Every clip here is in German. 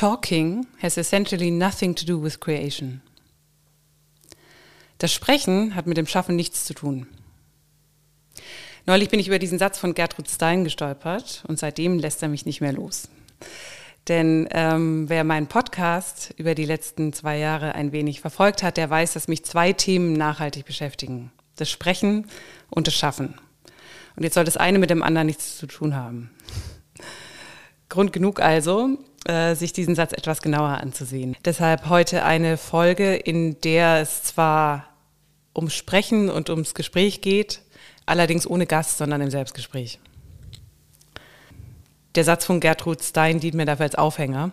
Talking has essentially nothing to do with creation. Das Sprechen hat mit dem Schaffen nichts zu tun. Neulich bin ich über diesen Satz von Gertrud Stein gestolpert und seitdem lässt er mich nicht mehr los. Denn ähm, wer meinen Podcast über die letzten zwei Jahre ein wenig verfolgt hat, der weiß, dass mich zwei Themen nachhaltig beschäftigen. Das Sprechen und das Schaffen. Und jetzt soll das eine mit dem anderen nichts zu tun haben. Grund genug also, äh, sich diesen Satz etwas genauer anzusehen. Deshalb heute eine Folge, in der es zwar ums Sprechen und ums Gespräch geht, allerdings ohne Gast, sondern im Selbstgespräch. Der Satz von Gertrud Stein dient mir dafür als Aufhänger.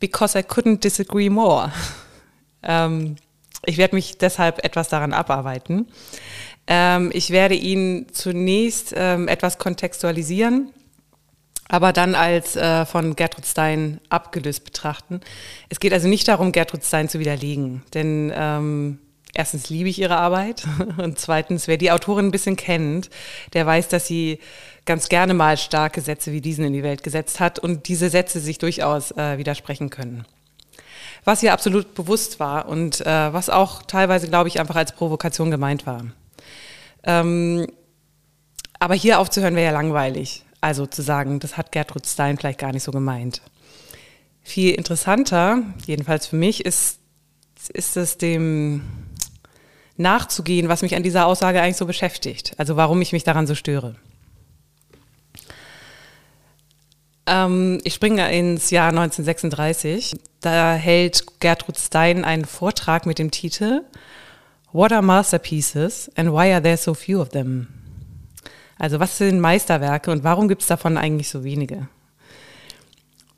Because I couldn't disagree more. ähm, ich werde mich deshalb etwas daran abarbeiten. Ähm, ich werde ihn zunächst ähm, etwas kontextualisieren aber dann als äh, von Gertrud Stein abgelöst betrachten. Es geht also nicht darum, Gertrud Stein zu widerlegen, denn ähm, erstens liebe ich ihre Arbeit und zweitens, wer die Autorin ein bisschen kennt, der weiß, dass sie ganz gerne mal starke Sätze wie diesen in die Welt gesetzt hat und diese Sätze sich durchaus äh, widersprechen können. Was ihr absolut bewusst war und äh, was auch teilweise, glaube ich, einfach als Provokation gemeint war. Ähm, aber hier aufzuhören wäre ja langweilig. Also zu sagen, das hat Gertrud Stein vielleicht gar nicht so gemeint. Viel interessanter, jedenfalls für mich, ist, ist es dem nachzugehen, was mich an dieser Aussage eigentlich so beschäftigt. Also warum ich mich daran so störe. Ähm, ich springe ins Jahr 1936. Da hält Gertrud Stein einen Vortrag mit dem Titel What are masterpieces and why are there so few of them? Also was sind Meisterwerke und warum gibt es davon eigentlich so wenige?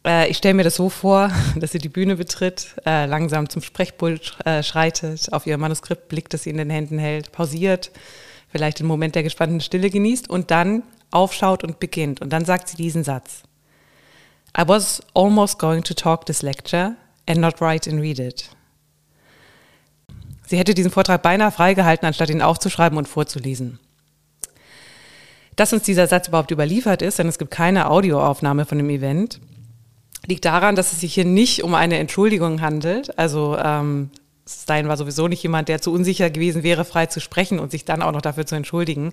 Äh, ich stelle mir das so vor, dass sie die Bühne betritt, äh, langsam zum Sprechpult äh, schreitet, auf ihr Manuskript blickt, das sie in den Händen hält, pausiert, vielleicht den Moment der gespannten Stille genießt und dann aufschaut und beginnt. Und dann sagt sie diesen Satz. I was almost going to talk this lecture and not write and read it. Sie hätte diesen Vortrag beinahe freigehalten, anstatt ihn aufzuschreiben und vorzulesen. Dass uns dieser Satz überhaupt überliefert ist, denn es gibt keine Audioaufnahme von dem Event, liegt daran, dass es sich hier nicht um eine Entschuldigung handelt. Also ähm, Stein war sowieso nicht jemand, der zu unsicher gewesen wäre, frei zu sprechen und sich dann auch noch dafür zu entschuldigen.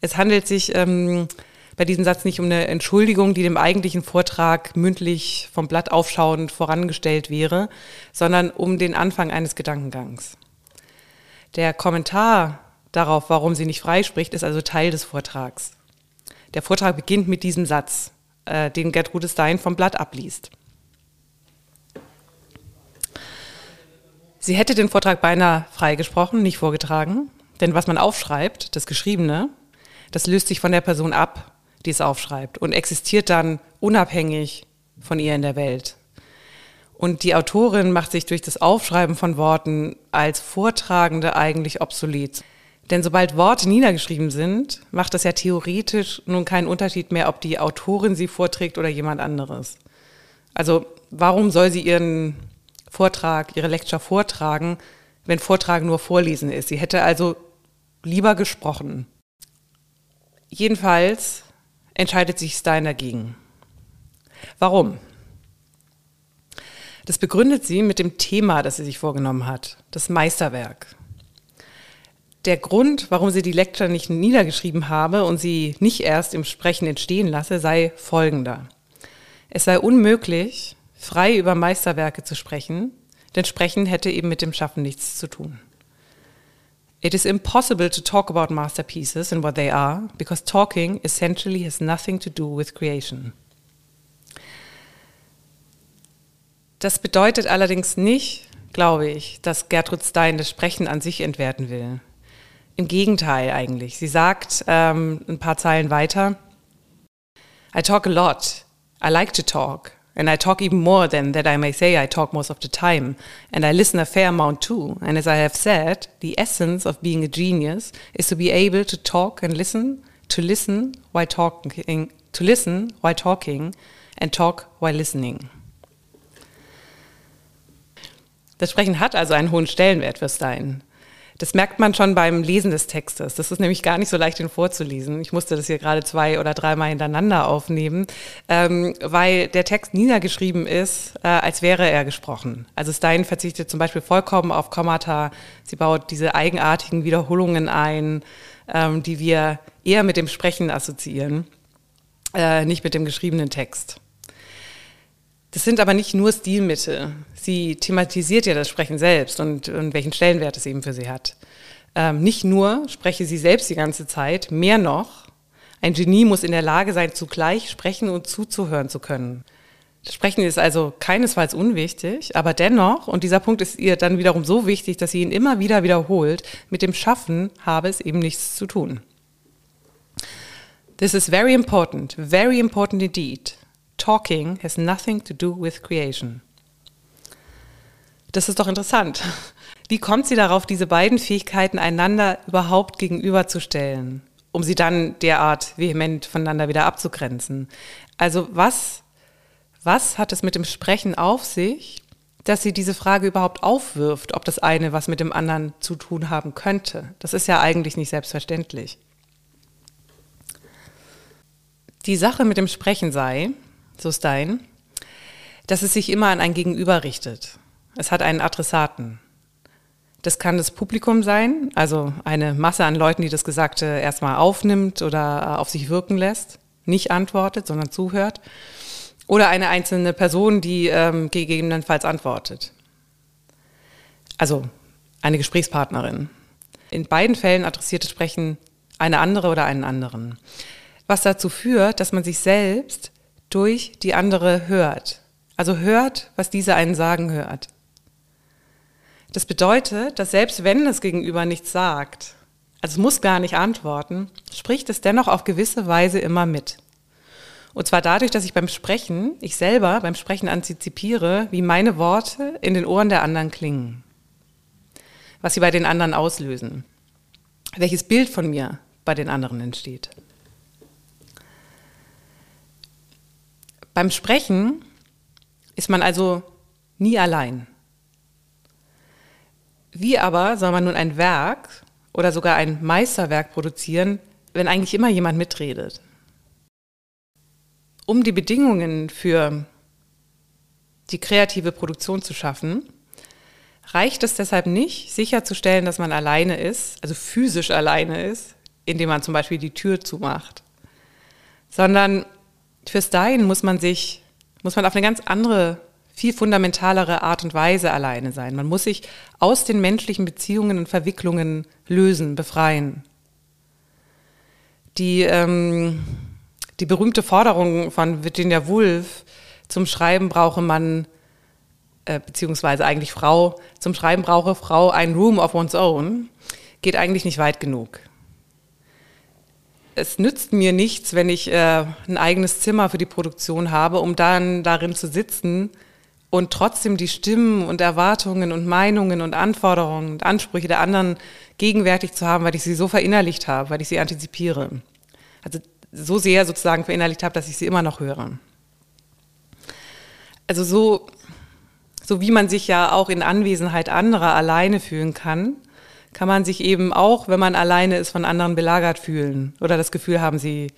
Es handelt sich ähm, bei diesem Satz nicht um eine Entschuldigung, die dem eigentlichen Vortrag mündlich vom Blatt aufschauend vorangestellt wäre, sondern um den Anfang eines Gedankengangs. Der Kommentar darauf, warum sie nicht frei spricht, ist also Teil des Vortrags. Der Vortrag beginnt mit diesem Satz, äh, den Gertrude Stein vom Blatt abliest. Sie hätte den Vortrag beinahe freigesprochen, nicht vorgetragen, denn was man aufschreibt, das Geschriebene, das löst sich von der Person ab, die es aufschreibt und existiert dann unabhängig von ihr in der Welt. Und die Autorin macht sich durch das Aufschreiben von Worten als Vortragende eigentlich obsolet. Denn sobald Worte niedergeschrieben sind, macht das ja theoretisch nun keinen Unterschied mehr, ob die Autorin sie vorträgt oder jemand anderes. Also warum soll sie ihren Vortrag, ihre Lecture vortragen, wenn Vortragen nur Vorlesen ist? Sie hätte also lieber gesprochen. Jedenfalls entscheidet sich Stein dagegen. Warum? Das begründet sie mit dem Thema, das sie sich vorgenommen hat, das Meisterwerk der Grund, warum sie die Lecture nicht niedergeschrieben habe und sie nicht erst im Sprechen entstehen lasse, sei folgender. Es sei unmöglich, frei über Meisterwerke zu sprechen, denn Sprechen hätte eben mit dem Schaffen nichts zu tun. It is impossible to talk about masterpieces and what they are, because talking essentially has nothing to do with creation. Das bedeutet allerdings nicht, glaube ich, dass Gertrud Stein das Sprechen an sich entwerten will. Im Gegenteil eigentlich. Sie sagt ähm, ein paar Zeilen weiter, I talk a lot. I like to talk. And I talk even more than that I may say I talk most of the time. And I listen a fair amount too. And as I have said, the essence of being a genius is to be able to talk and listen, to listen while talking, to listen while talking and talk while listening. Das Sprechen hat also einen hohen Stellenwert für Stein. Das merkt man schon beim Lesen des Textes. Das ist nämlich gar nicht so leicht, ihn vorzulesen. Ich musste das hier gerade zwei oder dreimal hintereinander aufnehmen, ähm, weil der Text niedergeschrieben ist, äh, als wäre er gesprochen. Also Stein verzichtet zum Beispiel vollkommen auf Kommata. Sie baut diese eigenartigen Wiederholungen ein, ähm, die wir eher mit dem Sprechen assoziieren, äh, nicht mit dem geschriebenen Text. Das sind aber nicht nur Stilmittel. Sie thematisiert ja das Sprechen selbst und, und welchen Stellenwert es eben für sie hat. Ähm, nicht nur spreche sie selbst die ganze Zeit, mehr noch, ein Genie muss in der Lage sein, zugleich sprechen und zuzuhören zu können. Das Sprechen ist also keinesfalls unwichtig, aber dennoch, und dieser Punkt ist ihr dann wiederum so wichtig, dass sie ihn immer wieder wiederholt, mit dem Schaffen habe es eben nichts zu tun. This is very important, very important indeed talking has nothing to do with creation. Das ist doch interessant. Wie kommt sie darauf, diese beiden Fähigkeiten einander überhaupt gegenüberzustellen, um sie dann derart vehement voneinander wieder abzugrenzen? Also was, was hat es mit dem Sprechen auf sich, dass sie diese Frage überhaupt aufwirft, ob das eine was mit dem anderen zu tun haben könnte? Das ist ja eigentlich nicht selbstverständlich. Die Sache mit dem Sprechen sei, so Stein, dass es sich immer an ein Gegenüber richtet. Es hat einen Adressaten. Das kann das Publikum sein, also eine Masse an Leuten, die das Gesagte erstmal aufnimmt oder auf sich wirken lässt, nicht antwortet, sondern zuhört. Oder eine einzelne Person, die ähm, gegebenenfalls antwortet. Also eine Gesprächspartnerin. In beiden Fällen adressiert Sprechen eine andere oder einen anderen. Was dazu führt, dass man sich selbst durch die andere hört. Also hört, was diese einen sagen hört. Das bedeutet, dass selbst wenn das Gegenüber nichts sagt, also es muss gar nicht antworten, spricht es dennoch auf gewisse Weise immer mit. Und zwar dadurch, dass ich beim Sprechen, ich selber beim Sprechen antizipiere, wie meine Worte in den Ohren der anderen klingen. Was sie bei den anderen auslösen. Welches Bild von mir bei den anderen entsteht. Beim Sprechen ist man also nie allein. Wie aber soll man nun ein Werk oder sogar ein Meisterwerk produzieren, wenn eigentlich immer jemand mitredet? Um die Bedingungen für die kreative Produktion zu schaffen, reicht es deshalb nicht, sicherzustellen, dass man alleine ist, also physisch alleine ist, indem man zum Beispiel die Tür zumacht, sondern fürs Dahin muss man sich, muss man auf eine ganz andere, viel fundamentalere Art und Weise alleine sein. Man muss sich aus den menschlichen Beziehungen und Verwicklungen lösen, befreien. Die, ähm, die berühmte Forderung von Virginia Woolf, zum Schreiben brauche man, äh, beziehungsweise eigentlich Frau, zum Schreiben brauche Frau ein Room of one's own, geht eigentlich nicht weit genug es nützt mir nichts, wenn ich äh, ein eigenes Zimmer für die Produktion habe, um dann darin zu sitzen und trotzdem die Stimmen und Erwartungen und Meinungen und Anforderungen und Ansprüche der anderen gegenwärtig zu haben, weil ich sie so verinnerlicht habe, weil ich sie antizipiere. Also so sehr sozusagen verinnerlicht habe, dass ich sie immer noch höre. Also so, so wie man sich ja auch in Anwesenheit anderer alleine fühlen kann, kann man sich eben auch, wenn man alleine ist, von anderen belagert fühlen oder das Gefühl haben, sie,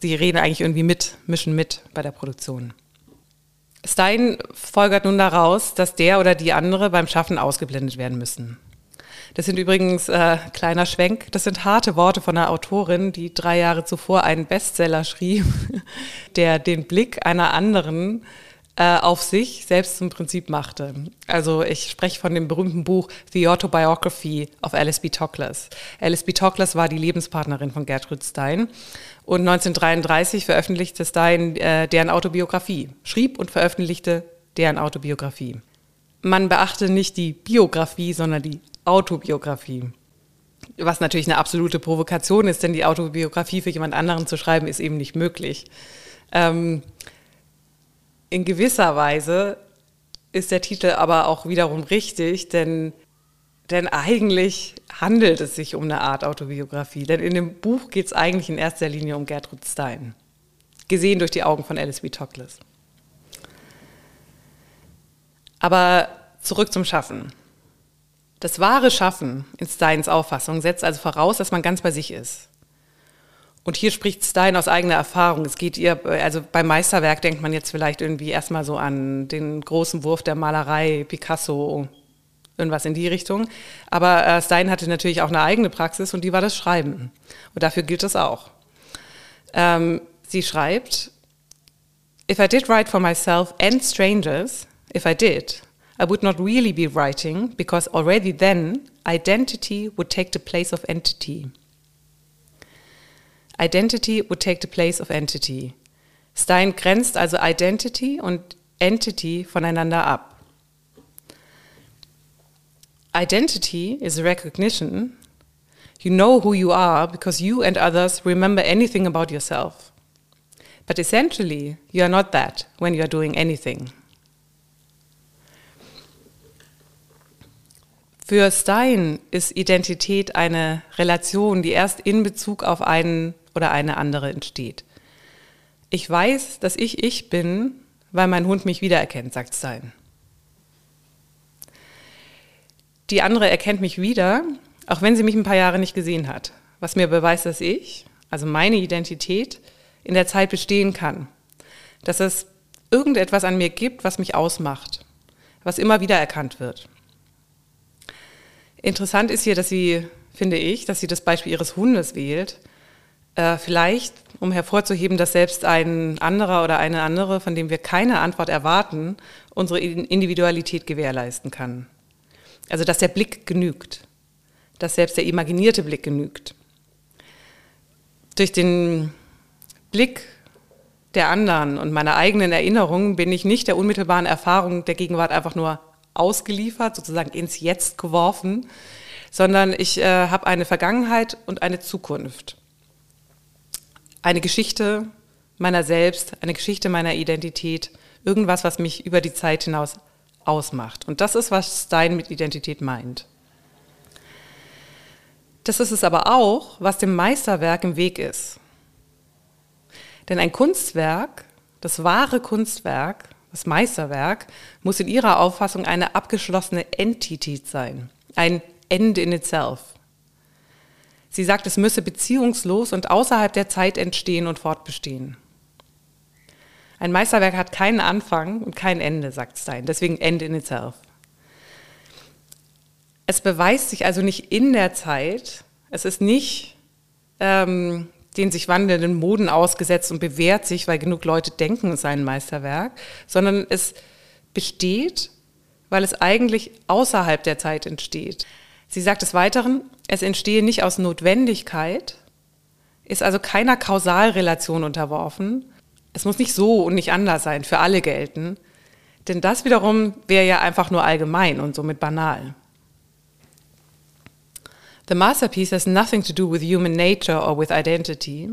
sie reden eigentlich irgendwie mit, mischen mit bei der Produktion. Stein folgert nun daraus, dass der oder die andere beim Schaffen ausgeblendet werden müssen. Das sind übrigens, äh, kleiner Schwenk, das sind harte Worte von einer Autorin, die drei Jahre zuvor einen Bestseller schrieb, der den Blick einer anderen äh, auf sich selbst zum Prinzip machte. Also ich spreche von dem berühmten Buch The Autobiography of Alice B. Toklas. Alice B. Toklas war die Lebenspartnerin von Gertrude Stein und 1933 veröffentlichte Stein äh, deren Autobiografie, schrieb und veröffentlichte deren Autobiografie. Man beachte nicht die Biografie, sondern die Autobiografie. Was natürlich eine absolute Provokation ist, denn die Autobiografie für jemand anderen zu schreiben, ist eben nicht möglich. Ähm, in gewisser Weise ist der Titel aber auch wiederum richtig, denn, denn eigentlich handelt es sich um eine Art Autobiografie. Denn in dem Buch geht es eigentlich in erster Linie um Gertrud Stein, gesehen durch die Augen von Alice B. Toklas. Aber zurück zum Schaffen. Das wahre Schaffen in Steins Auffassung setzt also voraus, dass man ganz bei sich ist. Und hier spricht Stein aus eigener Erfahrung. Es geht ihr, also beim Meisterwerk denkt man jetzt vielleicht irgendwie erstmal so an den großen Wurf der Malerei, Picasso, irgendwas in die Richtung. Aber äh, Stein hatte natürlich auch eine eigene Praxis und die war das Schreiben. Und dafür gilt es auch. Ähm, sie schreibt, If I did write for myself and strangers, if I did, I would not really be writing because already then identity would take the place of entity. Identity would take the place of entity. Stein grenzt also Identity und Entity voneinander ab. Identity is recognition. You know who you are because you and others remember anything about yourself. But essentially, you are not that when you are doing anything. Für Stein ist Identität eine Relation, die erst in Bezug auf einen oder eine andere entsteht. Ich weiß, dass ich ich bin, weil mein Hund mich wiedererkennt, sagt Stein. Die andere erkennt mich wieder, auch wenn sie mich ein paar Jahre nicht gesehen hat, was mir beweist, dass ich, also meine Identität, in der Zeit bestehen kann. Dass es irgendetwas an mir gibt, was mich ausmacht, was immer wieder erkannt wird. Interessant ist hier, dass sie, finde ich, dass sie das Beispiel ihres Hundes wählt. Äh, vielleicht, um hervorzuheben, dass selbst ein anderer oder eine andere, von dem wir keine Antwort erwarten, unsere Individualität gewährleisten kann. Also, dass der Blick genügt, dass selbst der imaginierte Blick genügt. Durch den Blick der anderen und meiner eigenen Erinnerungen bin ich nicht der unmittelbaren Erfahrung der Gegenwart einfach nur ausgeliefert, sozusagen ins Jetzt geworfen, sondern ich äh, habe eine Vergangenheit und eine Zukunft. Eine Geschichte meiner selbst, eine Geschichte meiner Identität, irgendwas, was mich über die Zeit hinaus ausmacht. Und das ist, was Stein mit Identität meint. Das ist es aber auch, was dem Meisterwerk im Weg ist. Denn ein Kunstwerk, das wahre Kunstwerk, das Meisterwerk muss in ihrer Auffassung eine abgeschlossene Entität sein, ein End in itself. Sie sagt, es müsse beziehungslos und außerhalb der Zeit entstehen und fortbestehen. Ein Meisterwerk hat keinen Anfang und kein Ende, sagt Stein, deswegen End in itself. Es beweist sich also nicht in der Zeit, es ist nicht ähm, den sich wandelnden Moden ausgesetzt und bewährt sich, weil genug Leute denken, es sei ein Meisterwerk, sondern es besteht, weil es eigentlich außerhalb der Zeit entsteht. Sie sagt des Weiteren, es entstehe nicht aus Notwendigkeit, ist also keiner Kausalrelation unterworfen. Es muss nicht so und nicht anders sein, für alle gelten. Denn das wiederum wäre ja einfach nur allgemein und somit banal. The masterpiece has nothing to do with human nature or with identity.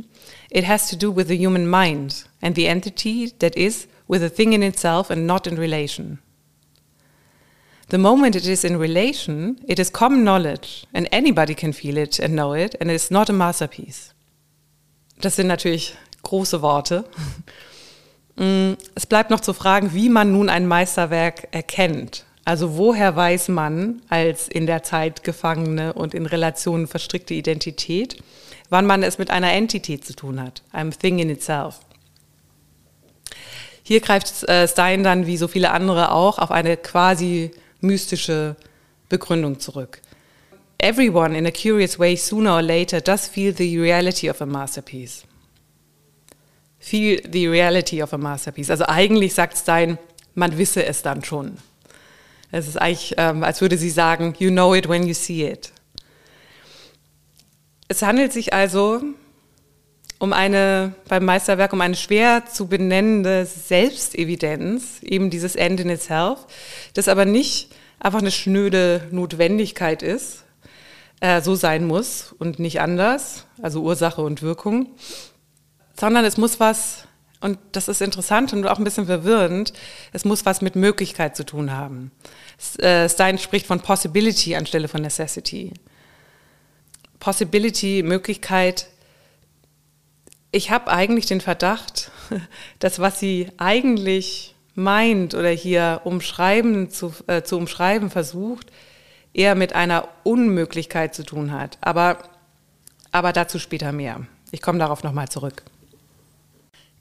It has to do with the human mind and the entity that is with a thing in itself and not in relation. The moment it is in relation, it is common knowledge and anybody can feel it and know it and it is not a masterpiece. Das sind natürlich große Worte. Mm, es bleibt noch zu fragen, wie man nun ein Meisterwerk erkennt. Also woher weiß man als in der Zeit gefangene und in Relationen verstrickte Identität, wann man es mit einer Entität zu tun hat, einem Thing in itself? Hier greift äh, Stein dann, wie so viele andere auch, auf eine quasi mystische Begründung zurück. Everyone in a curious way sooner or later does feel the reality of a masterpiece. Feel the reality of a masterpiece. Also eigentlich sagt Stein, man wisse es dann schon. Es ist eigentlich, ähm, als würde sie sagen, you know it when you see it. Es handelt sich also um eine, beim Meisterwerk um eine schwer zu benennende Selbstevidenz, eben dieses End in itself, das aber nicht einfach eine schnöde Notwendigkeit ist, äh, so sein muss und nicht anders, also Ursache und Wirkung, sondern es muss was und das ist interessant und auch ein bisschen verwirrend, es muss was mit Möglichkeit zu tun haben. Äh, Stein spricht von Possibility anstelle von Necessity. Possibility, Möglichkeit. Ich habe eigentlich den Verdacht, dass was sie eigentlich meint oder hier umschreiben zu, äh, zu umschreiben versucht, eher mit einer Unmöglichkeit zu tun hat. Aber, aber dazu später mehr. Ich komme darauf nochmal zurück.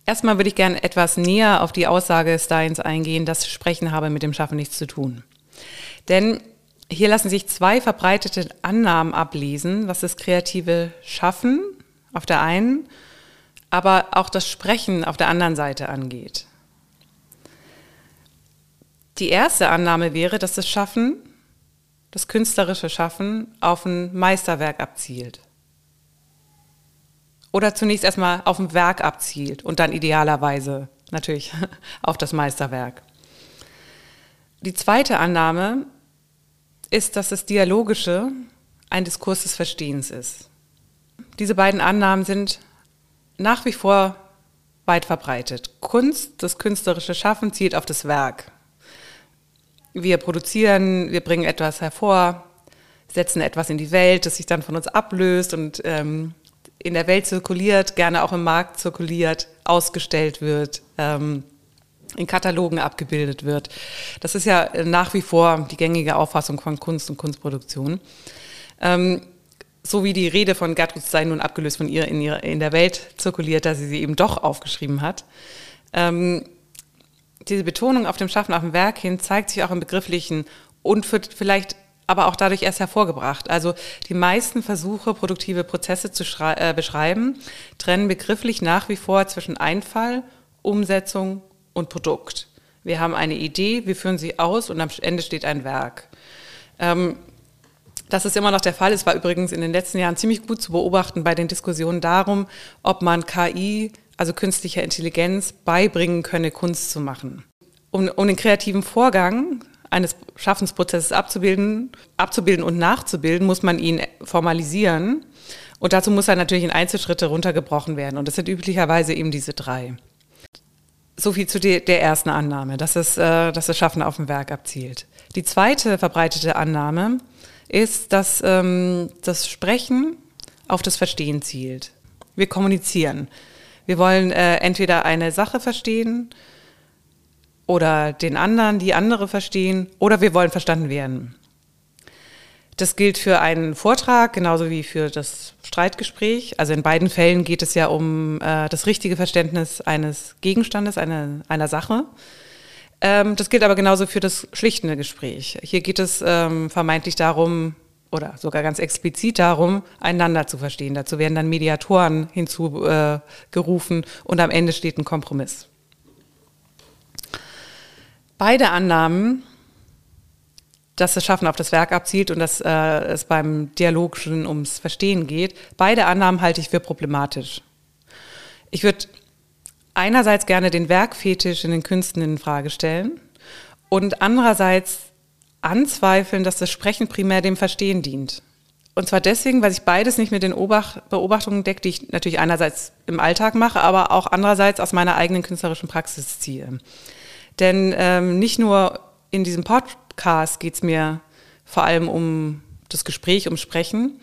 Erstmal würde ich gerne etwas näher auf die Aussage Steins eingehen, dass Sprechen habe mit dem Schaffen nichts zu tun. Denn hier lassen sich zwei verbreitete Annahmen ablesen, was das kreative Schaffen auf der einen, aber auch das Sprechen auf der anderen Seite angeht. Die erste Annahme wäre, dass das Schaffen, das künstlerische Schaffen, auf ein Meisterwerk abzielt. Oder zunächst erstmal auf ein Werk abzielt und dann idealerweise natürlich auf das Meisterwerk. Die zweite Annahme ist, dass das Dialogische ein Diskurs des Verstehens ist. Diese beiden Annahmen sind nach wie vor weit verbreitet. Kunst, das künstlerische Schaffen zielt auf das Werk. Wir produzieren, wir bringen etwas hervor, setzen etwas in die Welt, das sich dann von uns ablöst und ähm, in der Welt zirkuliert, gerne auch im Markt zirkuliert, ausgestellt wird, ähm, in Katalogen abgebildet wird. Das ist ja nach wie vor die gängige Auffassung von Kunst und Kunstproduktion. Ähm, so wie die Rede von Gertrud Stein nun abgelöst von ihr in, ihrer, in der Welt zirkuliert, dass sie sie eben doch aufgeschrieben hat. Ähm, diese Betonung auf dem Schaffen, auf dem Werk hin, zeigt sich auch im Begrifflichen und wird vielleicht aber auch dadurch erst hervorgebracht. Also die meisten Versuche, produktive Prozesse zu äh, beschreiben, trennen begrifflich nach wie vor zwischen Einfall, Umsetzung und Produkt. Wir haben eine Idee, wir führen sie aus und am Ende steht ein Werk. Ähm, das ist immer noch der Fall. Es war übrigens in den letzten Jahren ziemlich gut zu beobachten bei den Diskussionen darum, ob man KI, also künstlicher Intelligenz, beibringen könne, Kunst zu machen. Um, um den kreativen Vorgang eines Schaffensprozesses abzubilden, abzubilden und nachzubilden, muss man ihn formalisieren. Und dazu muss er natürlich in Einzelschritte runtergebrochen werden. Und das sind üblicherweise eben diese drei. So viel zu der ersten Annahme, dass, es, äh, dass das Schaffen auf dem Werk abzielt. Die zweite verbreitete Annahme ist, dass ähm, das Sprechen auf das Verstehen zielt. Wir kommunizieren. Wir wollen äh, entweder eine Sache verstehen oder den anderen, die andere verstehen, oder wir wollen verstanden werden. Das gilt für einen Vortrag genauso wie für das Streitgespräch. Also in beiden Fällen geht es ja um äh, das richtige Verständnis eines Gegenstandes, eine, einer Sache. Ähm, das gilt aber genauso für das schlichtende Gespräch. Hier geht es ähm, vermeintlich darum, oder sogar ganz explizit darum, einander zu verstehen. Dazu werden dann Mediatoren hinzugerufen äh, und am Ende steht ein Kompromiss. Beide Annahmen, dass das Schaffen auf das Werk abzielt und dass äh, es beim Dialogischen ums Verstehen geht, beide Annahmen halte ich für problematisch. Ich würde einerseits gerne den Werkfetisch in den Künsten in Frage stellen und andererseits anzweifeln, dass das Sprechen primär dem Verstehen dient. Und zwar deswegen, weil sich beides nicht mit den Beobachtungen deckt, die ich natürlich einerseits im Alltag mache, aber auch andererseits aus meiner eigenen künstlerischen Praxis ziehe. Denn ähm, nicht nur in diesem Podcast geht es mir vor allem um das Gespräch, um Sprechen.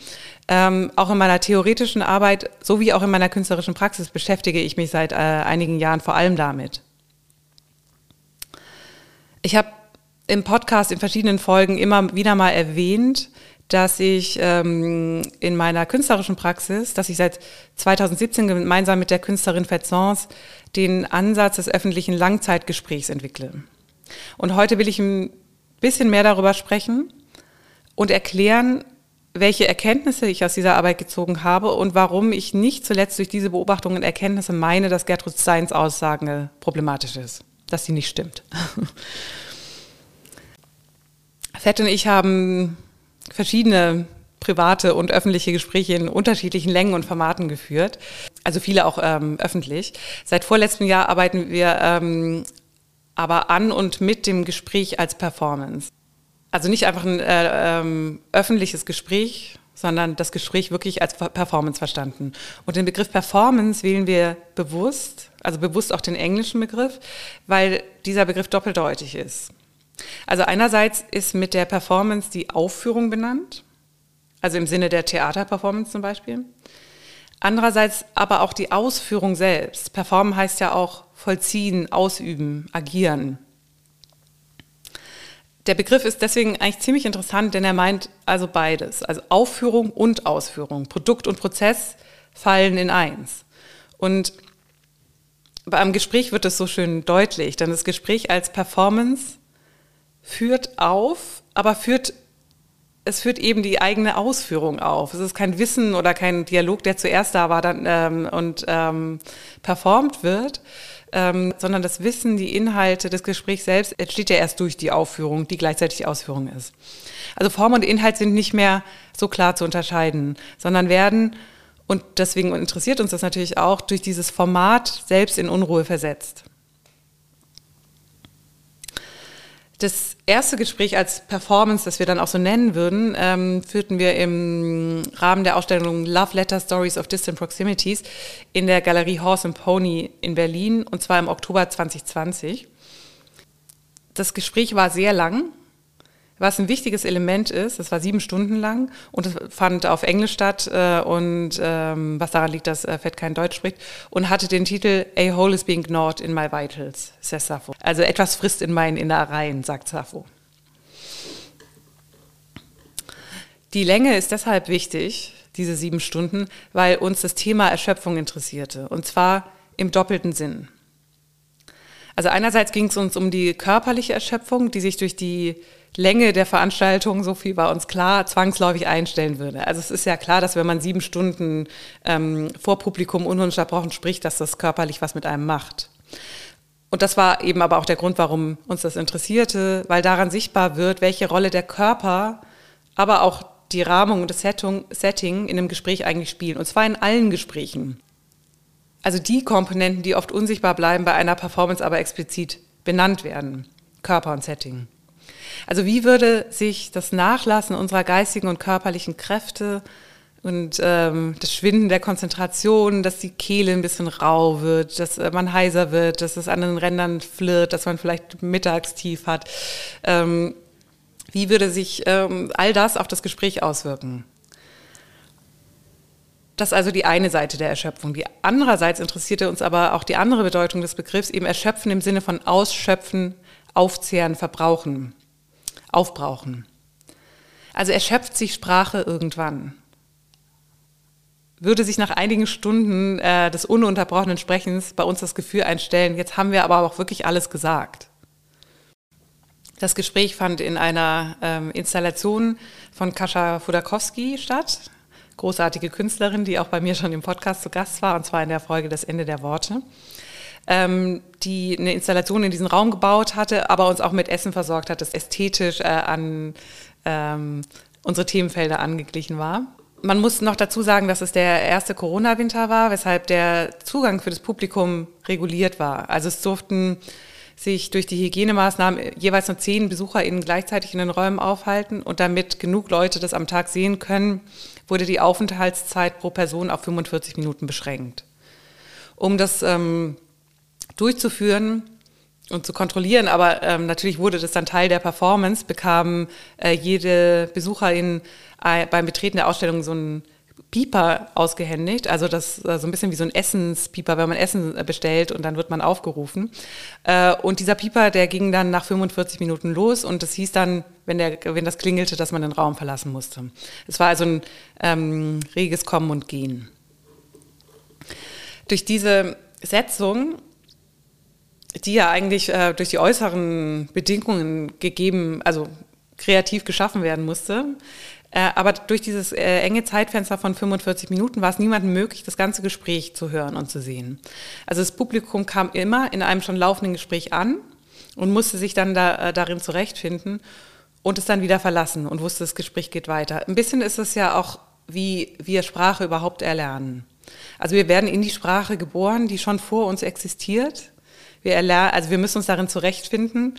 Ähm, auch in meiner theoretischen Arbeit sowie auch in meiner künstlerischen Praxis beschäftige ich mich seit äh, einigen Jahren vor allem damit. Ich habe im Podcast in verschiedenen Folgen immer wieder mal erwähnt, dass ich ähm, in meiner künstlerischen Praxis, dass ich seit 2017 gemeinsam mit der Künstlerin Fetzons den Ansatz des öffentlichen Langzeitgesprächs entwickle. Und heute will ich ein bisschen mehr darüber sprechen und erklären, welche Erkenntnisse ich aus dieser Arbeit gezogen habe und warum ich nicht zuletzt durch diese Beobachtungen und Erkenntnisse meine, dass Gertrud Steins Aussage problematisch ist, dass sie nicht stimmt. Fett und ich haben verschiedene private und öffentliche Gespräche in unterschiedlichen Längen und Formaten geführt. Also viele auch ähm, öffentlich. Seit vorletztem Jahr arbeiten wir ähm, aber an und mit dem Gespräch als Performance. Also nicht einfach ein äh, ähm, öffentliches Gespräch, sondern das Gespräch wirklich als Performance verstanden. Und den Begriff Performance wählen wir bewusst, also bewusst auch den englischen Begriff, weil dieser Begriff doppeldeutig ist. Also einerseits ist mit der Performance die Aufführung benannt, also im Sinne der Theaterperformance zum Beispiel. Andererseits aber auch die Ausführung selbst. Performen heißt ja auch vollziehen, ausüben, agieren. Der Begriff ist deswegen eigentlich ziemlich interessant, denn er meint also beides. Also Aufführung und Ausführung. Produkt und Prozess fallen in eins. Und beim Gespräch wird es so schön deutlich, denn das Gespräch als Performance führt auf, aber führt es führt eben die eigene Ausführung auf. Es ist kein Wissen oder kein Dialog, der zuerst da war dann, ähm, und ähm, performt wird, ähm, sondern das Wissen, die Inhalte des Gesprächs selbst entsteht ja erst durch die Aufführung, die gleichzeitig die Ausführung ist. Also Form und Inhalt sind nicht mehr so klar zu unterscheiden, sondern werden, und deswegen interessiert uns das natürlich auch, durch dieses Format selbst in Unruhe versetzt. Das erste Gespräch als Performance, das wir dann auch so nennen würden, ähm, führten wir im Rahmen der Ausstellung Love Letter Stories of Distant Proximities in der Galerie Horse and Pony in Berlin und zwar im Oktober 2020. Das Gespräch war sehr lang, was ein wichtiges Element ist. Es war sieben Stunden lang und es fand auf Englisch statt äh, und ähm, was daran liegt, dass äh, Fett kein Deutsch spricht und hatte den Titel A hole is being gnawed in my vitals, says Sappho. Also etwas frisst in meinen Innereien, sagt Sappho. Die Länge ist deshalb wichtig, diese sieben Stunden, weil uns das Thema Erschöpfung interessierte und zwar im doppelten Sinn. Also einerseits ging es uns um die körperliche Erschöpfung, die sich durch die Länge der Veranstaltung, so viel war uns klar, zwangsläufig einstellen würde. Also es ist ja klar, dass wenn man sieben Stunden ähm, vor Publikum ununterbrochen spricht, dass das körperlich was mit einem macht. Und das war eben aber auch der Grund, warum uns das interessierte, weil daran sichtbar wird, welche Rolle der Körper, aber auch die Rahmung und das Setting in einem Gespräch eigentlich spielen. Und zwar in allen Gesprächen. Also die Komponenten, die oft unsichtbar bleiben, bei einer Performance aber explizit benannt werden. Körper und Setting. Also wie würde sich das Nachlassen unserer geistigen und körperlichen Kräfte und ähm, das Schwinden der Konzentration, dass die Kehle ein bisschen rau wird, dass äh, man heiser wird, dass es an den Rändern flirrt, dass man vielleicht Mittagstief hat. Ähm, wie würde sich ähm, all das auf das Gespräch auswirken? Das ist also die eine Seite der Erschöpfung. Die andererseits interessierte uns aber auch die andere Bedeutung des Begriffs, eben Erschöpfen im Sinne von Ausschöpfen, Aufzehren, Verbrauchen aufbrauchen. Also erschöpft sich Sprache irgendwann. Würde sich nach einigen Stunden äh, des ununterbrochenen Sprechens bei uns das Gefühl einstellen, jetzt haben wir aber auch wirklich alles gesagt. Das Gespräch fand in einer ähm, Installation von Kascha Fudakowski statt, großartige Künstlerin, die auch bei mir schon im Podcast zu Gast war, und zwar in der Folge Das Ende der Worte ähm, die eine Installation in diesen Raum gebaut hatte, aber uns auch mit Essen versorgt hat, das ästhetisch äh, an ähm, unsere Themenfelder angeglichen war. Man muss noch dazu sagen, dass es der erste Corona-Winter war, weshalb der Zugang für das Publikum reguliert war. Also es durften sich durch die Hygienemaßnahmen jeweils nur zehn BesucherInnen gleichzeitig in den Räumen aufhalten und damit genug Leute das am Tag sehen können, wurde die Aufenthaltszeit pro Person auf 45 Minuten beschränkt. Um das ähm, durchzuführen und zu kontrollieren. Aber ähm, natürlich wurde das dann Teil der Performance, bekam äh, jede Besucherin äh, beim Betreten der Ausstellung so ein Pieper ausgehändigt, also das äh, so ein bisschen wie so ein Essenspieper, wenn man Essen äh, bestellt und dann wird man aufgerufen. Äh, und dieser Pieper, der ging dann nach 45 Minuten los und das hieß dann, wenn, der, wenn das klingelte, dass man den Raum verlassen musste. Es war also ein ähm, reges Kommen und Gehen. Durch diese Setzung die ja eigentlich äh, durch die äußeren Bedingungen gegeben, also kreativ geschaffen werden musste. Äh, aber durch dieses äh, enge Zeitfenster von 45 Minuten war es niemandem möglich, das ganze Gespräch zu hören und zu sehen. Also das Publikum kam immer in einem schon laufenden Gespräch an und musste sich dann da, äh, darin zurechtfinden und es dann wieder verlassen und wusste, das Gespräch geht weiter. Ein bisschen ist es ja auch, wie wir Sprache überhaupt erlernen. Also wir werden in die Sprache geboren, die schon vor uns existiert wir erlernen, also wir müssen uns darin zurechtfinden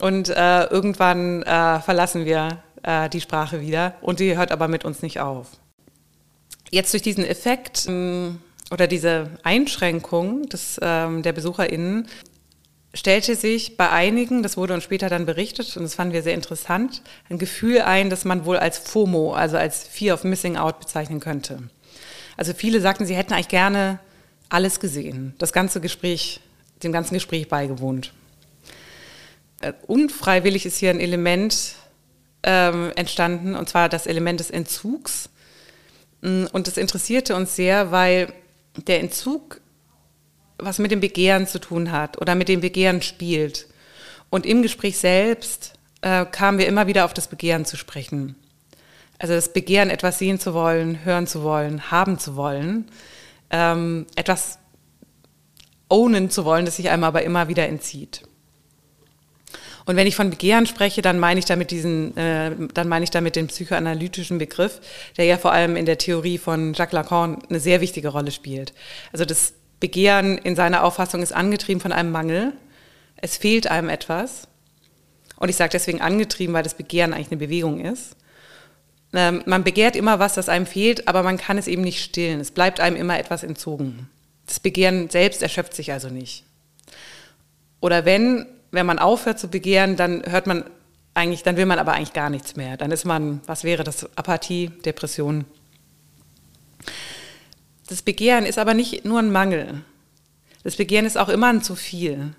und äh, irgendwann äh, verlassen wir äh, die Sprache wieder und die hört aber mit uns nicht auf. Jetzt durch diesen Effekt ähm, oder diese Einschränkung des, ähm, der BesucherInnen stellte sich bei einigen, das wurde uns später dann berichtet und das fanden wir sehr interessant, ein Gefühl ein, das man wohl als FOMO, also als Fear of Missing Out bezeichnen könnte. Also viele sagten, sie hätten eigentlich gerne alles gesehen, das ganze Gespräch dem ganzen Gespräch beigewohnt. äh, unfreiwillig ist hier ein Element ähm, entstanden, und zwar das Element des Entzugs. Mm, und das interessierte uns sehr, weil der Entzug was mit dem Begehren zu tun hat oder mit dem Begehren spielt. Und im Gespräch selbst äh, kamen wir immer wieder auf das Begehren zu sprechen. Also das Begehren, etwas sehen zu wollen, hören zu wollen, haben zu wollen, ähm, etwas ownen zu wollen, das sich einem aber immer wieder entzieht. Und wenn ich von Begehren spreche, dann meine ich damit diesen, äh, dann meine ich damit den psychoanalytischen Begriff, der ja vor allem in der Theorie von Jacques Lacan eine sehr wichtige Rolle spielt. Also das Begehren in seiner Auffassung ist angetrieben von einem Mangel. Es fehlt einem etwas. Und ich sage deswegen angetrieben, weil das Begehren eigentlich eine Bewegung ist. Ähm, man begehrt immer was, das einem fehlt, aber man kann es eben nicht stillen. Es bleibt einem immer etwas entzogen. Das Begehren selbst erschöpft sich also nicht. Oder wenn, wenn man aufhört zu begehren, dann hört man eigentlich, dann will man aber eigentlich gar nichts mehr. Dann ist man, was wäre das? Apathie, Depression. Das Begehren ist aber nicht nur ein Mangel. Das Begehren ist auch immer ein zu viel.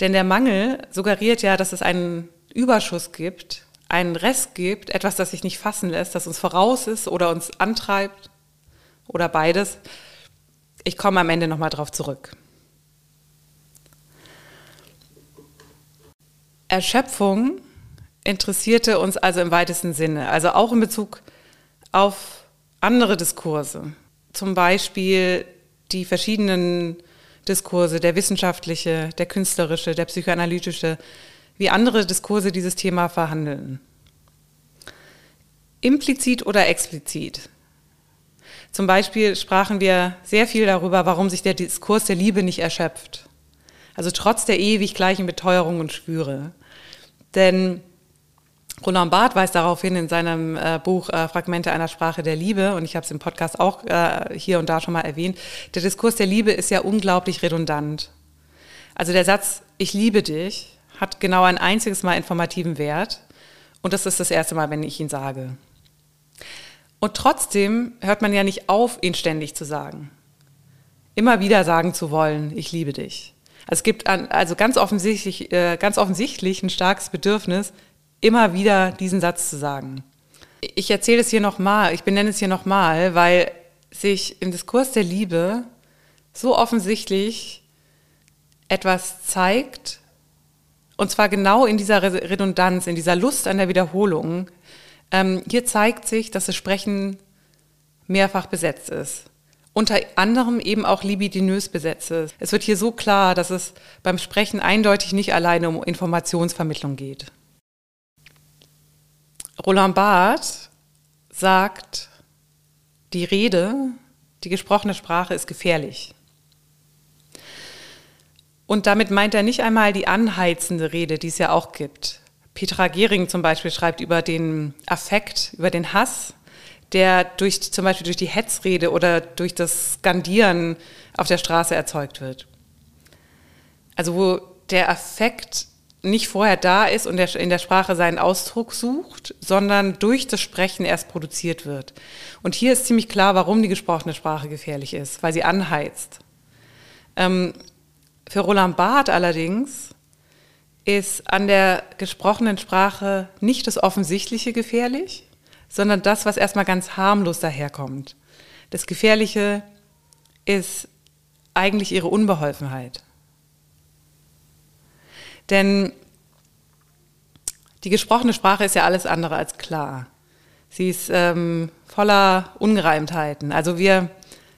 Denn der Mangel suggeriert ja, dass es einen Überschuss gibt, einen Rest gibt, etwas, das sich nicht fassen lässt, das uns voraus ist oder uns antreibt oder beides. Ich komme am Ende nochmal drauf zurück. Erschöpfung interessierte uns also im weitesten Sinne, also auch in Bezug auf andere Diskurse. Zum Beispiel die verschiedenen Diskurse, der wissenschaftliche, der künstlerische, der psychoanalytische, wie andere Diskurse dieses Thema verhandeln. Implizit oder explizit. Zum Beispiel sprachen wir sehr viel darüber, warum sich der Diskurs der Liebe nicht erschöpft. Also trotz der ewig gleichen Beteuerung und Schwüre. Denn Roland Barth weist darauf hin in seinem äh, Buch äh, Fragmente einer Sprache der Liebe, und ich habe es im Podcast auch äh, hier und da schon mal erwähnt, der Diskurs der Liebe ist ja unglaublich redundant. Also der Satz, ich liebe dich, hat genau ein einziges Mal informativen Wert, und das ist das erste Mal, wenn ich ihn sage. Und trotzdem hört man ja nicht auf, ihn ständig zu sagen. Immer wieder sagen zu wollen, ich liebe dich. Es gibt also ganz offensichtlich, äh, ganz offensichtlich ein starkes Bedürfnis, immer wieder diesen Satz zu sagen. Ich erzähle es hier nochmal, ich benenne es hier nochmal, weil sich im Diskurs der Liebe so offensichtlich etwas zeigt, und zwar genau in dieser Redundanz, in dieser Lust an der Wiederholung. Ähm, hier zeigt sich, dass das Sprechen mehrfach besetzt ist. Unter anderem eben auch libidinös besetzt ist. Es wird hier so klar, dass es beim Sprechen eindeutig nicht alleine um Informationsvermittlung geht. Roland Barth sagt, die Rede, die gesprochene Sprache ist gefährlich. Und damit meint er nicht einmal die anheizende Rede, die es ja auch gibt. Petra Gehring zum Beispiel schreibt über den Affekt, über den Hass, der durch, zum Beispiel durch die Hetzrede oder durch das Skandieren auf der Straße erzeugt wird. Also wo der Affekt nicht vorher da ist und in der Sprache seinen Ausdruck sucht, sondern durch das Sprechen erst produziert wird. Und hier ist ziemlich klar, warum die gesprochene Sprache gefährlich ist, weil sie anheizt. Ähm, für Roland Barth allerdings ist an der gesprochenen Sprache nicht das Offensichtliche gefährlich, sondern das, was erstmal ganz harmlos daherkommt. Das Gefährliche ist eigentlich ihre Unbeholfenheit. Denn die gesprochene Sprache ist ja alles andere als klar. Sie ist ähm, voller Ungereimtheiten. Also wir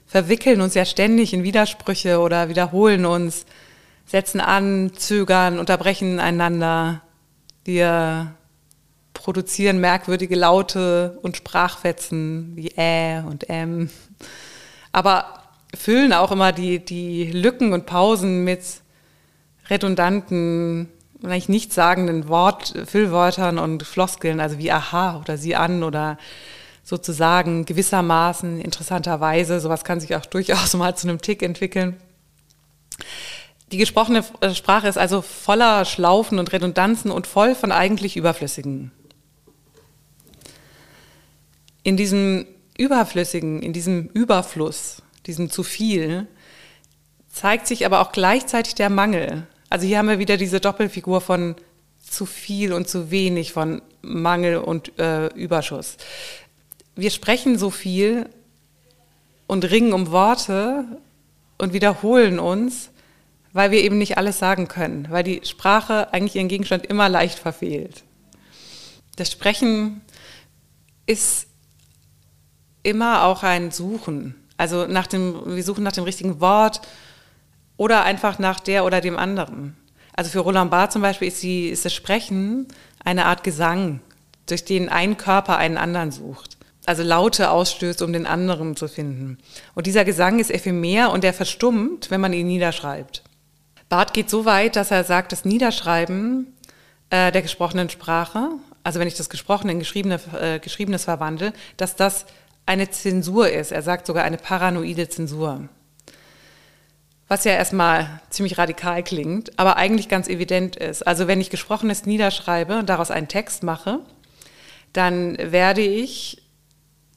verwickeln uns ja ständig in Widersprüche oder wiederholen uns, setzen an, zögern, unterbrechen einander. Wir produzieren merkwürdige Laute und Sprachfetzen wie Ä und M. Aber füllen auch immer die, die Lücken und Pausen mit redundanten, eigentlich nichtssagenden Wort, Füllwörtern und Floskeln, also wie aha oder sie an oder sozusagen gewissermaßen, interessanterweise, sowas kann sich auch durchaus mal zu einem Tick entwickeln. Die gesprochene Sprache ist also voller Schlaufen und Redundanzen und voll von eigentlich Überflüssigen. In diesem Überflüssigen, in diesem Überfluss, diesem zu viel, zeigt sich aber auch gleichzeitig der Mangel, Also hier haben wir wieder diese Doppelfigur von zu viel und zu wenig, von Mangel und äh, Überschuss. Wir sprechen so viel und ringen um Worte und wiederholen uns, weil wir eben nicht alles sagen können, weil die Sprache eigentlich ihren Gegenstand immer leicht verfehlt. Das Sprechen ist immer auch ein Suchen. Also nach dem, wir suchen nach dem richtigen Wort oder einfach nach der oder dem anderen. Also für Roland Barth zum Beispiel ist, die, ist das Sprechen eine Art Gesang, durch den ein Körper einen anderen sucht. Also Laute ausstößt, um den anderen zu finden. Und dieser Gesang ist ephemer und der verstummt, wenn man ihn niederschreibt. Barth geht so weit, dass er sagt, das Niederschreiben äh, der gesprochenen Sprache, also wenn ich das Gesprochene in Geschriebene, äh, Geschriebenes verwandle, dass das eine Zensur ist. Er sagt sogar eine paranoide Zensur. Was ja erstmal ziemlich radikal klingt, aber eigentlich ganz evident ist. Also wenn ich Gesprochenes niederschreibe und daraus einen Text mache, dann werde ich,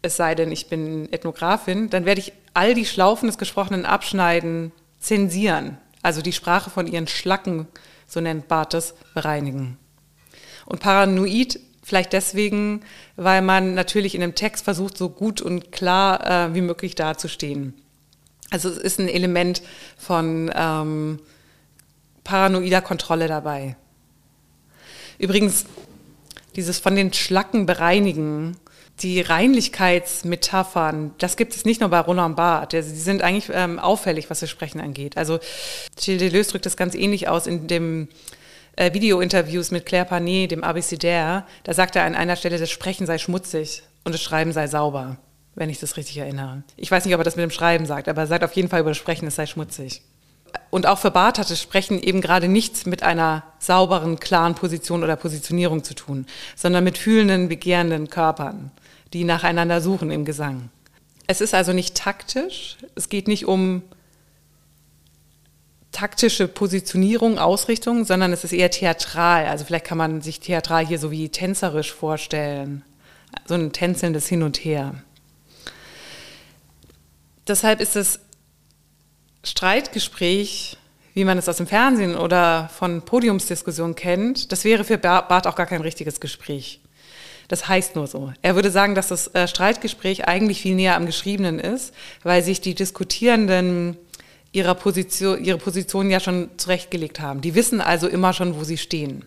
es sei denn, ich bin Ethnografin, dann werde ich all die Schlaufen des Gesprochenen abschneiden, zensieren. Also die Sprache von ihren Schlacken, so nennt Barth es, bereinigen. Und paranoid vielleicht deswegen, weil man natürlich in einem Text versucht, so gut und klar äh, wie möglich dazustehen. Also es ist ein Element von ähm, paranoider Kontrolle dabei. Übrigens, dieses von den Schlacken bereinigen, die Reinlichkeitsmetaphern, das gibt es nicht nur bei Roland Barthes. Sie sind eigentlich ähm, auffällig, was das Sprechen angeht. Also Gilles Deleuze drückt das ganz ähnlich aus in dem äh, Videointerviews mit Claire Panet, dem Abécidaire. Da sagt er an einer Stelle, das Sprechen sei schmutzig und das Schreiben sei sauber wenn ich das richtig erinnere. Ich weiß nicht, ob er das mit dem Schreiben sagt, aber er sagt auf jeden Fall über das Sprechen, es sei schmutzig. Und auch für Barth hat das Sprechen eben gerade nichts mit einer sauberen, klaren Position oder Positionierung zu tun, sondern mit fühlenden, begehrenden Körpern, die nacheinander suchen im Gesang. Es ist also nicht taktisch, es geht nicht um taktische Positionierung, Ausrichtung, sondern es ist eher theatral. Also vielleicht kann man sich theatral hier so wie tänzerisch vorstellen. So ein tänzelndes Hin und Her. Deshalb ist das Streitgespräch, wie man es aus dem Fernsehen oder von Podiumsdiskussionen kennt, das wäre für Barth auch gar kein richtiges Gespräch. Das heißt nur so. Er würde sagen, dass das äh, Streitgespräch eigentlich viel näher am Geschriebenen ist, weil sich die Diskutierenden ihrer Position, ihre Position ja schon zurechtgelegt haben. Die wissen also immer schon, wo sie stehen.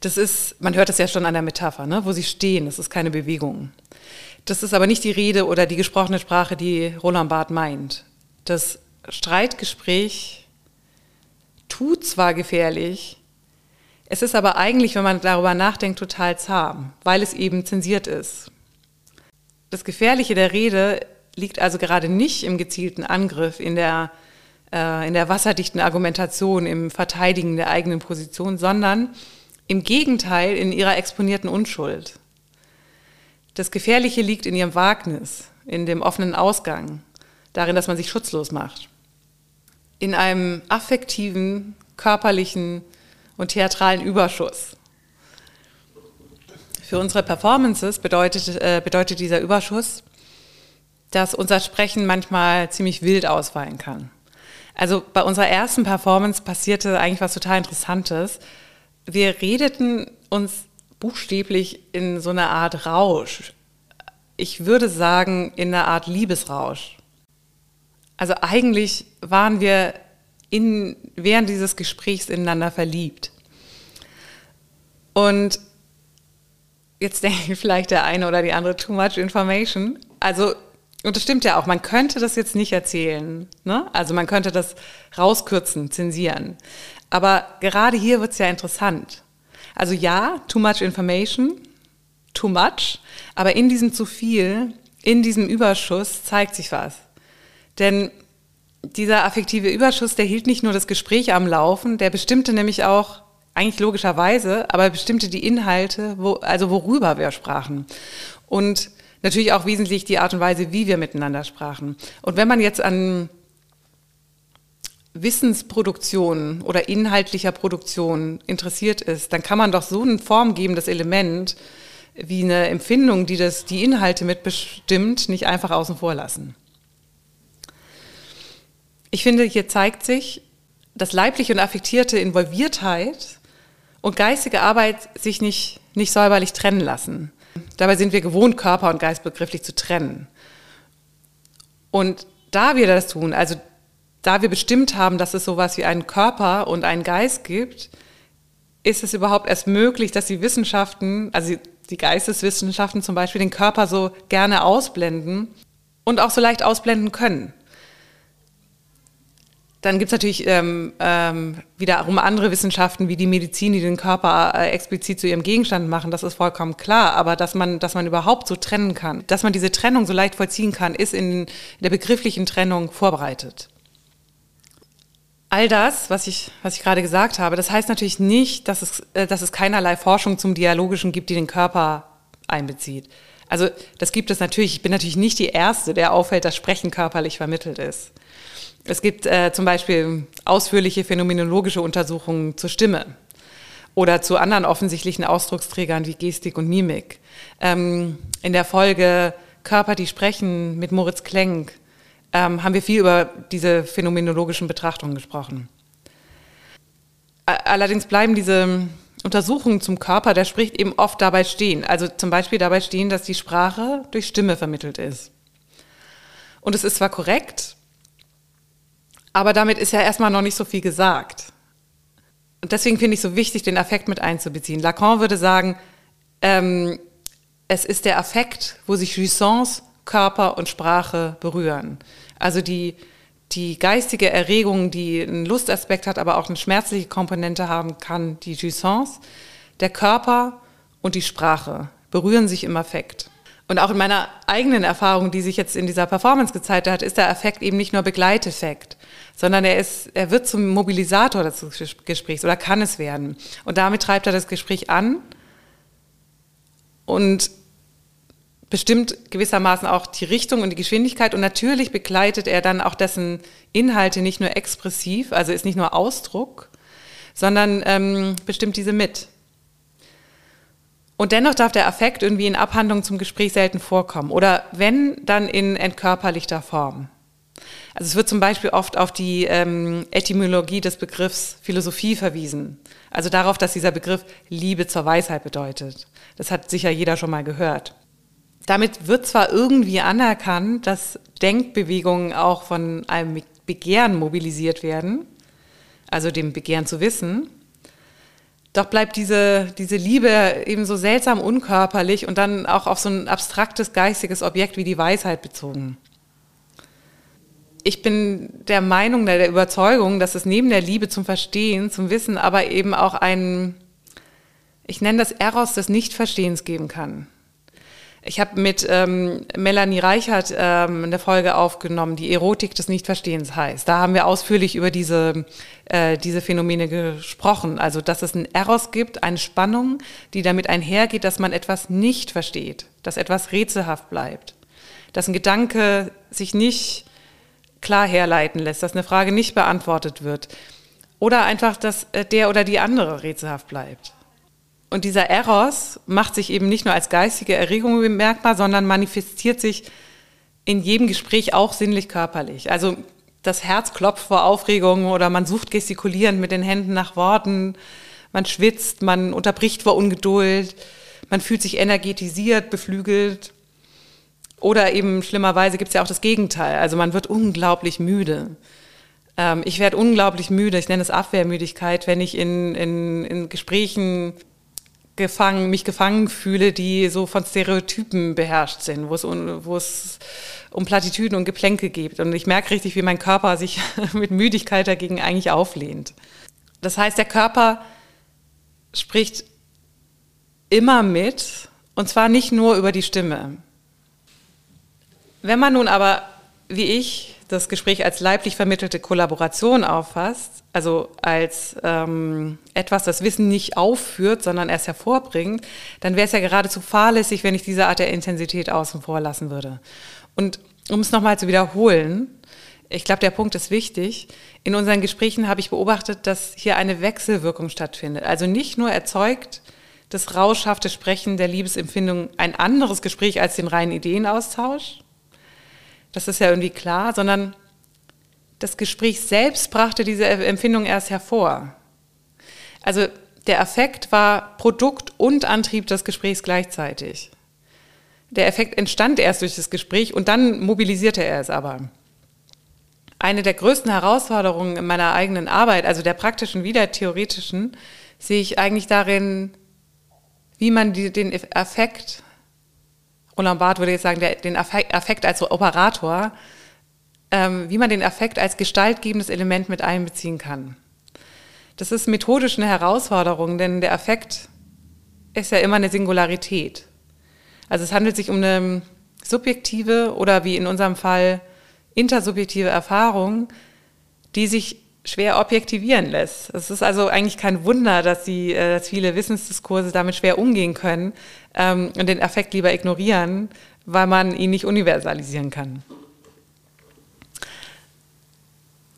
Das ist, man hört es ja schon an der Metapher, ne? wo sie stehen, das ist keine Bewegung. Das ist aber nicht die Rede oder die gesprochene Sprache, die Roland Barth meint. Das Streitgespräch tut zwar gefährlich, es ist aber eigentlich, wenn man darüber nachdenkt, total zahm, weil es eben zensiert ist. Das Gefährliche der Rede liegt also gerade nicht im gezielten Angriff, in der, äh, in der wasserdichten Argumentation, im Verteidigen der eigenen Position, sondern im Gegenteil in ihrer exponierten Unschuld. Das Gefährliche liegt in ihrem Wagnis, in dem offenen Ausgang, darin, dass man sich schutzlos macht. In einem affektiven, körperlichen und theatralen Überschuss. Für unsere Performances bedeutet, äh, bedeutet dieser Überschuss, dass unser Sprechen manchmal ziemlich wild ausfallen kann. Also bei unserer ersten Performance passierte eigentlich was total Interessantes. Wir redeten uns buchstäblich in so einer Art Rausch. Ich würde sagen, in einer Art Liebesrausch. Also eigentlich waren wir in, während dieses Gesprächs ineinander verliebt. Und jetzt denke ich vielleicht der eine oder die andere too much information. Also, und das stimmt ja auch, man könnte das jetzt nicht erzählen. Ne? Also man könnte das rauskürzen, zensieren. Aber gerade hier wird es ja interessant. Also ja, too much information, too much, aber in diesem zu viel, in diesem Überschuss zeigt sich was. Denn dieser affektive Überschuss, der hielt nicht nur das Gespräch am Laufen, der bestimmte nämlich auch, eigentlich logischerweise, aber bestimmte die Inhalte, wo, also worüber wir sprachen. Und natürlich auch wesentlich die Art und Weise, wie wir miteinander sprachen. Und wenn man jetzt an Wissensproduktion oder inhaltlicher Produktion interessiert ist, dann kann man doch so eine formgebendes Element wie eine Empfindung, die das, die Inhalte mitbestimmt, nicht einfach außen vor lassen. Ich finde, hier zeigt sich, dass leibliche und affektierte Involviertheit und geistige Arbeit sich nicht, nicht säuberlich trennen lassen. Dabei sind wir gewohnt, Körper und Geist begrifflich zu trennen. Und da wir das tun, also da wir bestimmt haben, dass es sowas wie einen Körper und einen Geist gibt, ist es überhaupt erst möglich, dass die Wissenschaften, also die Geisteswissenschaften zum Beispiel, den Körper so gerne ausblenden und auch so leicht ausblenden können. Dann gibt es natürlich ähm, ähm, wiederum andere Wissenschaften wie die Medizin, die den Körper äh, explizit zu ihrem Gegenstand machen, das ist vollkommen klar. Aber dass man, dass man überhaupt so trennen kann, dass man diese Trennung so leicht vollziehen kann, ist in, der begrifflichen Trennung vorbereitet. All das, was ich, was ich gerade gesagt habe, das heißt natürlich nicht, dass es, äh, dass es keinerlei Forschung zum Dialogischen gibt, die den Körper einbezieht. Also das gibt es natürlich. Ich bin natürlich nicht die Erste, der auffällt, dass Sprechen körperlich vermittelt ist. Es gibt äh, zum Beispiel ausführliche phänomenologische Untersuchungen zur Stimme oder zu anderen offensichtlichen Ausdrucksträgern wie Gestik und Mimik. Ähm, in der Folge Körper, die sprechen mit Moritz Klenk ähm, haben wir viel über diese phänomenologischen Betrachtungen gesprochen. Allerdings bleiben diese Untersuchungen zum Körper, der spricht eben oft dabei stehen. Also zum Beispiel dabei stehen, dass die Sprache durch Stimme vermittelt ist. Und es ist zwar korrekt, aber damit ist ja erstmal noch nicht so viel gesagt. Und deswegen finde ich so wichtig, den Affekt mit einzubeziehen. Lacan würde sagen, ähm, es ist der Affekt, wo sich Jouissance, Körper und Sprache berühren. Also die, die geistige Erregung, die einen Lustaspekt hat, aber auch eine schmerzliche Komponente haben kann, die Jouissance, der Körper und die Sprache berühren sich im Affekt. Und auch in meiner eigenen Erfahrung, die sich jetzt in dieser Performance gezeigt hat, ist der Affekt eben nicht nur Begleiteffekt, sondern er, ist, er wird zum Mobilisator des Gesprächs oder kann es werden. Und damit treibt er das Gespräch an und bestimmt gewissermaßen auch die Richtung und die Geschwindigkeit und natürlich begleitet er dann auch dessen Inhalte nicht nur expressiv, also ist nicht nur Ausdruck, sondern ähm, bestimmt diese mit. Und dennoch darf der Affekt irgendwie in Abhandlungen zum Gespräch selten vorkommen oder wenn, dann in entkörperlichter Form. Also es wird zum Beispiel oft auf die ähm, Etymologie des Begriffs Philosophie verwiesen. Also darauf, dass dieser Begriff Liebe zur Weisheit bedeutet. Das hat sicher jeder schon mal gehört. Damit wird zwar irgendwie anerkannt, dass Denkbewegungen auch von einem Begehren mobilisiert werden, also dem Begehren zu wissen, doch bleibt diese, diese Liebe eben so seltsam unkörperlich und dann auch auf so ein abstraktes geistiges Objekt wie die Weisheit bezogen. Ich bin der Meinung, der Überzeugung, dass es neben der Liebe zum Verstehen, zum Wissen, aber eben auch einen, ich nenne das Eros des Nichtverstehens geben kann. Ich habe mit ähm, Melanie Reichert ähm, eine Folge aufgenommen, die Erotik des Nichtverstehens heißt. Da haben wir ausführlich über diese, äh, diese Phänomene gesprochen. Also, dass es ein Eros gibt, eine Spannung, die damit einhergeht, dass man etwas nicht versteht, dass etwas rätselhaft bleibt, dass ein Gedanke sich nicht klar herleiten lässt, dass eine Frage nicht beantwortet wird oder einfach, dass äh, der oder die andere rätselhaft bleibt. Und dieser Eros macht sich eben nicht nur als geistige Erregung bemerkbar, sondern manifestiert sich in jedem Gespräch auch sinnlich körperlich. Also das Herz klopft vor Aufregung oder man sucht gestikulierend mit den Händen nach Worten, man schwitzt, man unterbricht vor Ungeduld, man fühlt sich energetisiert, beflügelt. Oder eben schlimmerweise gibt es ja auch das Gegenteil. Also man wird unglaublich müde. Ähm, ich werde unglaublich müde, ich nenne es Abwehrmüdigkeit, wenn ich in, in, in Gesprächen gefangen, mich gefangen fühle, die so von Stereotypen beherrscht sind, wo es, wo es um Plattitüden und Geplänke geht. Und ich merke richtig, wie mein Körper sich mit Müdigkeit dagegen eigentlich auflehnt. Das heißt, der Körper spricht immer mit, und zwar nicht nur über die Stimme. Wenn man nun aber, wie ich, das Gespräch als leiblich vermittelte Kollaboration auffasst, also als ähm, etwas, das Wissen nicht aufführt, sondern erst hervorbringt, dann wäre es ja geradezu fahrlässig, wenn ich diese Art der Intensität außen vor lassen würde. Und um es nochmal zu wiederholen, ich glaube, der Punkt ist wichtig. In unseren Gesprächen habe ich beobachtet, dass hier eine Wechselwirkung stattfindet. Also nicht nur erzeugt das rauschhafte Sprechen der Liebesempfindung ein anderes Gespräch als den reinen Ideenaustausch, das ist ja irgendwie klar, sondern das Gespräch selbst brachte diese Empfindung erst hervor. Also der Affekt war Produkt und Antrieb des Gesprächs gleichzeitig. Der Effekt entstand erst durch das Gespräch und dann mobilisierte er es aber. Eine der größten Herausforderungen in meiner eigenen Arbeit, also der praktischen wie der theoretischen, sehe ich eigentlich darin, wie man die, den Affekt, Roland Barth würde jetzt sagen, der, den Affekt als Operator, ähm, wie man den Affekt als gestaltgebendes Element mit einbeziehen kann. Das ist methodisch eine Herausforderung, denn der Affekt ist ja immer eine Singularität. Also es handelt sich um eine subjektive oder wie in unserem Fall intersubjektive Erfahrung, die sich schwer objektivieren lässt. Es ist also eigentlich kein Wunder, dass, die, äh, dass viele Wissensdiskurse damit schwer umgehen können ähm, und den Affekt lieber ignorieren, weil man ihn nicht universalisieren kann.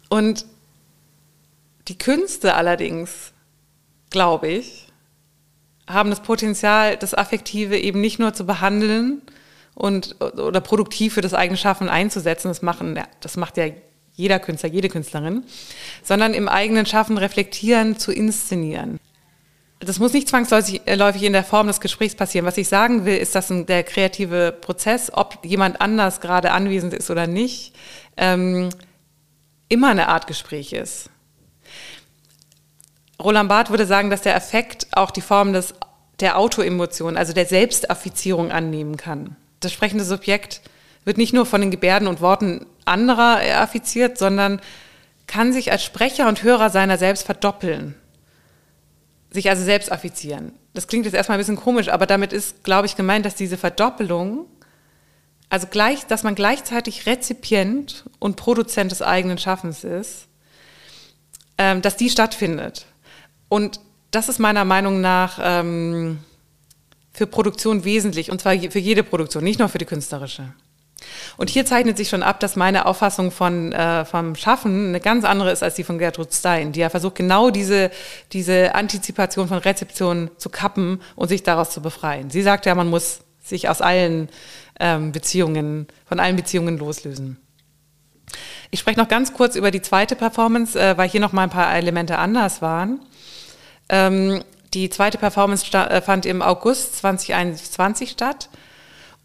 Und die Künste allerdings, glaube ich, haben das Potenzial, das Affektive eben nicht nur zu behandeln und oder produktiv für das eigene Schaffen einzusetzen. Das machen, das macht ja jeder Künstler, jede Künstlerin, sondern im eigenen Schaffen reflektieren, zu inszenieren. Das muss nicht zwangsläufig in der Form des Gesprächs passieren. Was ich sagen will, ist, dass der kreative Prozess, ob jemand anders gerade anwesend ist oder nicht, ähm, immer eine Art Gespräch ist. Roland Barth würde sagen, dass der Affekt auch die Form des, der Autoemotion, also der Selbstaffizierung annehmen kann. Das sprechende Subjekt wird nicht nur von den Gebärden und Worten anderer affiziert, sondern kann sich als Sprecher und Hörer seiner selbst verdoppeln. Sich also selbst affizieren. Das klingt jetzt erstmal ein bisschen komisch, aber damit ist, glaube ich, gemeint, dass diese Verdoppelung, also gleich, dass man gleichzeitig Rezipient und Produzent des eigenen Schaffens ist, ähm, dass die stattfindet. Und das ist meiner Meinung nach ähm, für Produktion wesentlich, und zwar für jede Produktion, nicht nur für die künstlerische. Und hier zeichnet sich schon ab, dass meine Auffassung von, äh, vom Schaffen eine ganz andere ist als die von Gertrud Stein, die ja versucht, genau diese, diese Antizipation von Rezeption zu kappen und sich daraus zu befreien. Sie sagt ja, man muss sich aus allen ähm, Beziehungen, von allen Beziehungen loslösen. Ich spreche noch ganz kurz über die zweite Performance, äh, weil hier noch mal ein paar Elemente anders waren. Ähm, die zweite Performance äh, fand im August 2021 statt.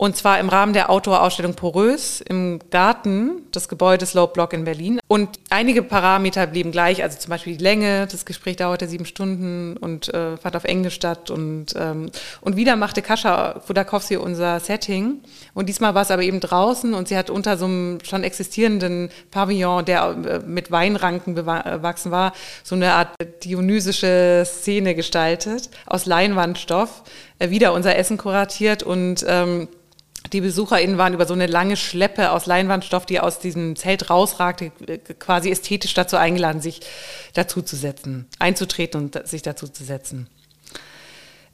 Und zwar im Rahmen der Outdoor-Ausstellung Porös im Garten des Gebäudes Low Block in Berlin. Und einige Parameter blieben gleich, also zum Beispiel die Länge. Das Gespräch dauerte sieben Stunden und äh, fand auf Englisch statt. Und, ähm, und wieder machte Kascha Fudakowski unser Setting. Und diesmal war es aber eben draußen und sie hat unter so einem schon existierenden Pavillon, der äh, mit Weinranken bewachsen war, so eine Art dionysische Szene gestaltet aus Leinwandstoff. Äh, wieder unser Essen kuratiert und ähm, die BesucherInnen waren über so eine lange Schleppe aus Leinwandstoff, die aus diesem Zelt rausragte, quasi ästhetisch dazu eingeladen, sich dazu zu setzen, einzutreten und sich dazu zu setzen.